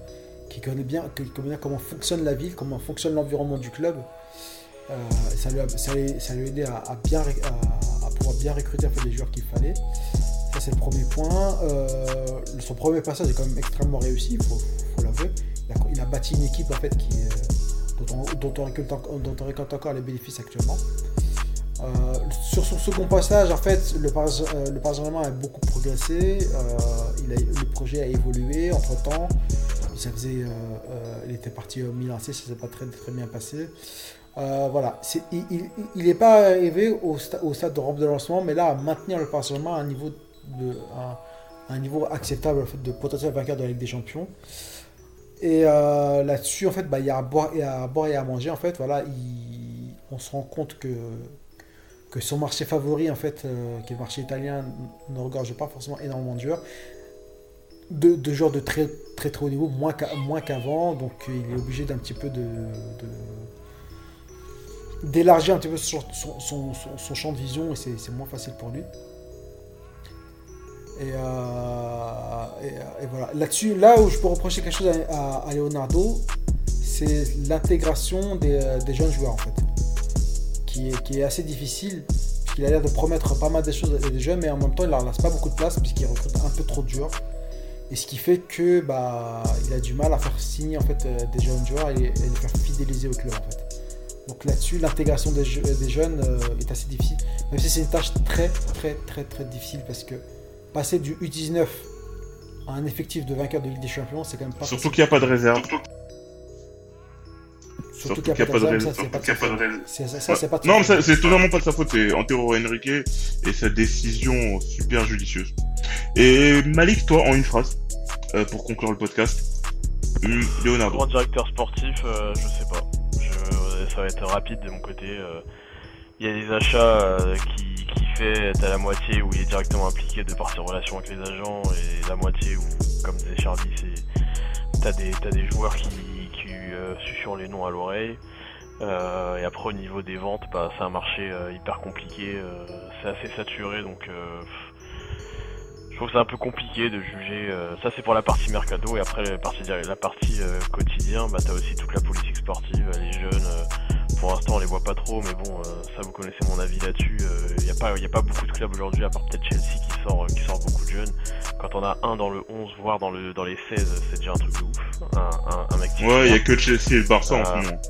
qui connaît bien, qui connaît bien comment fonctionne la ville, comment fonctionne l'environnement du club. Euh, ça, lui a, ça, lui- ça lui a aidé à, bien à, pouvoir bien recruter en fait, les joueurs qu'il fallait. Ça, c'est le premier point. Son premier passage est quand même extrêmement réussi, il faut, l'avouer. Il a, bâti une équipe en fait, qui, dont, on, dont on récolte encore les bénéfices actuellement. Euh, sur son second passage, en fait, le Paris, euh, le Paris a beaucoup progressé. euh, le projet a évolué entre temps. Ça faisait, il était parti au Milan ça s'est pas très, très bien passé. Voilà, il n'est pas arrivé au, au stade de rampe de lancement, mais là, à maintenir le Paris à un niveau, de, un, un niveau acceptable en fait, de potentiel vainqueur de la Ligue des Champions. Et là-dessus, en fait, bah, il y a à boire et à, boire et à manger. En fait, voilà, il- on se rend compte que, son marché favori, en fait, euh, qui est le marché italien, ne regorge pas forcément énormément de joueurs. De, joueurs de très très très haut niveau, moins qu'avant. donc, euh, il est obligé d'un petit peu de- d'élargir un petit peu son, champ de vision et c'est moins facile pour lui. Et, euh, et, voilà. Là-dessus, là où je peux reprocher quelque chose à, Leonardo, c'est l'intégration des, des jeunes joueurs en fait, qui est, qui est assez difficile. Puisqu'il a l'air de promettre pas mal de choses à des jeunes, mais en même temps, il leur laisse pas beaucoup de place puisqu'il recrute un peu trop de joueurs. Et ce qui fait que bah, il a du mal à faire signer en fait euh, des jeunes joueurs et, et les faire fidéliser au club en fait. Donc là-dessus, l'intégration des, je- des jeunes euh, est assez difficile. Même si c'est une tâche très, très, très, très difficile parce que passer du U19 à un effectif de vainqueur de Ligue des Champions, c'est quand même pas Surtout qu'il n'y a pas de réserve. Surtout qu'il n'y a pas de Non, mais c'est totalement pas de sa faute, c'est Antero Henrique et sa décision super judicieuse. Et Malik, toi, en une phrase, euh, pour conclure le podcast. Hum, Leonardo. Grand directeur sportif, euh, je sais pas. Je- ça va être rapide de mon côté. euh. Il y a des achats euh, qui, qui fait à la moitié où il est directement impliqué de par ses relations avec les agents et la moitié où, comme disait Charlie, c'est t'as des t'as des joueurs qui, euh, susurrent les noms à l'oreille. Euh, et après au niveau des ventes, bah, c'est un marché euh, hyper compliqué, c'est assez saturé donc je trouve que c'est un peu compliqué de juger. ça, c'est pour la partie mercado. Et après, la partie, la partie quotidien, bah, t'as aussi toute la politique sportive. Les jeunes, pour l'instant, on les voit pas trop. Mais bon, euh, ça, vous connaissez mon avis là-dessus. Il n'y a, pas- y a pas beaucoup de clubs aujourd'hui, à part peut-être Chelsea qui sort, euh, qui sort beaucoup de jeunes. Quand on a un dans le 11, voire dans, le, dans les 16, c'est déjà un truc de ouf. Un, un, un mec qui Ouais, il y a que Chelsea et le Barça en Euh, ce moment.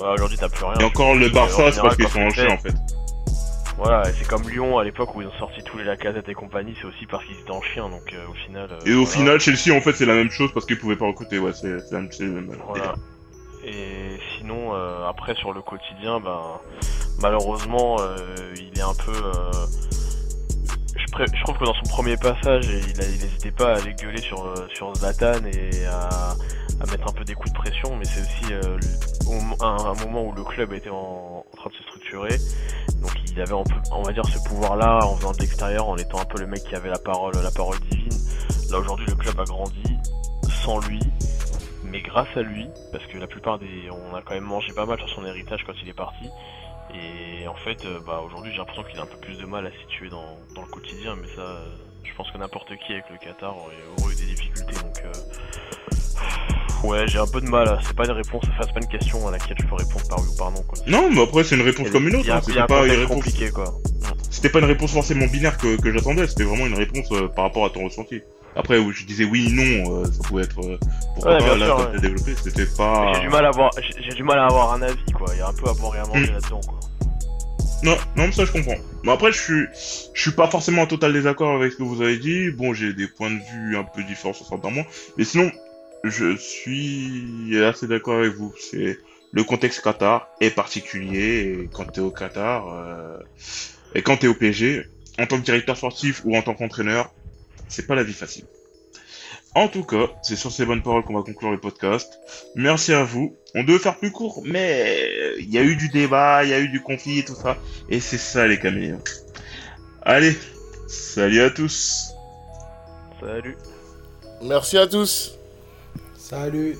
Ouais, aujourd'hui, t'as plus rien. Et encore le Barça, c'est parce qu'ils sont en chien en fait. Voilà, et c'est comme Lyon à l'époque où ils ont sorti tous les Lacazette et compagnie, c'est aussi parce qu'ils étaient en chien, donc euh, au final. euh, Et au voilà. final, Chelsea, en fait, c'est la même chose parce qu'ils pouvaient pas recruter. Ouais, c'est la- même Voilà. Et sinon, euh, après sur le quotidien, ben malheureusement, euh, il est un peu. euh, je, trouve que dans son premier passage, il n'hésitait pas à aller gueuler sur sur Zlatan et à, mettre un peu des coups de pression, mais c'est aussi un, moment où le club était en, en train de se structurer. Donc il avait, un peu- on va dire, ce pouvoir-là en venant de l'extérieur, en étant un peu le mec qui avait la parole, la parole divine. Là aujourd'hui, le club a grandi sans lui, mais grâce à lui, parce que la plupart des, on a quand même mangé pas mal sur son héritage quand il est parti. Et en fait, euh, bah aujourd'hui, j'ai l'impression qu'il a un peu plus de mal à se situer dans, dans le quotidien, mais ça, euh, je pense que n'importe qui avec le Qatar aurait, aurait eu des difficultés. Donc, euh, ouais, j'ai un peu de mal. C'est pas une réponse, enfin, c'est pas une question à laquelle je peux répondre par oui ou par non. Quoi. Non, mais après, c'est une réponse comme une autre. Hein. un pas une réponse. quoi. C'était pas une réponse forcément binaire que, que j'attendais, c'était vraiment une réponse euh, par rapport à ton ressenti. Après, je disais oui, non, euh, ça pouvait être euh, pourquoi Ouais, pas, là, sûr, quand ouais. t'as développé, c'était pas. J'ai du mal à avoir, j'ai du mal à avoir un avis, quoi. Il y a un peu à boire et à manger Hmm. là-dedans, quoi. Non, non, mais ça je comprends. Mais après, je suis, je suis pas forcément en total désaccord avec ce que vous avez dit. Bon, j'ai des points de vue un peu différents sur certains points, mais sinon, je suis assez d'accord avec vous. C'est le contexte Qatar est particulier et quand t'es au Qatar euh, et quand t'es au PSG, en tant que directeur sportif ou en tant qu'entraîneur, c'est pas la vie facile. En tout cas, c'est sur ces bonnes paroles qu'on va conclure le podcast. Merci à vous. On devait faire plus court, mais il y a eu du débat, il y a eu du conflit et tout ça. Et c'est ça les caméléons. Allez, salut à tous. Salut. Merci à tous. Salut.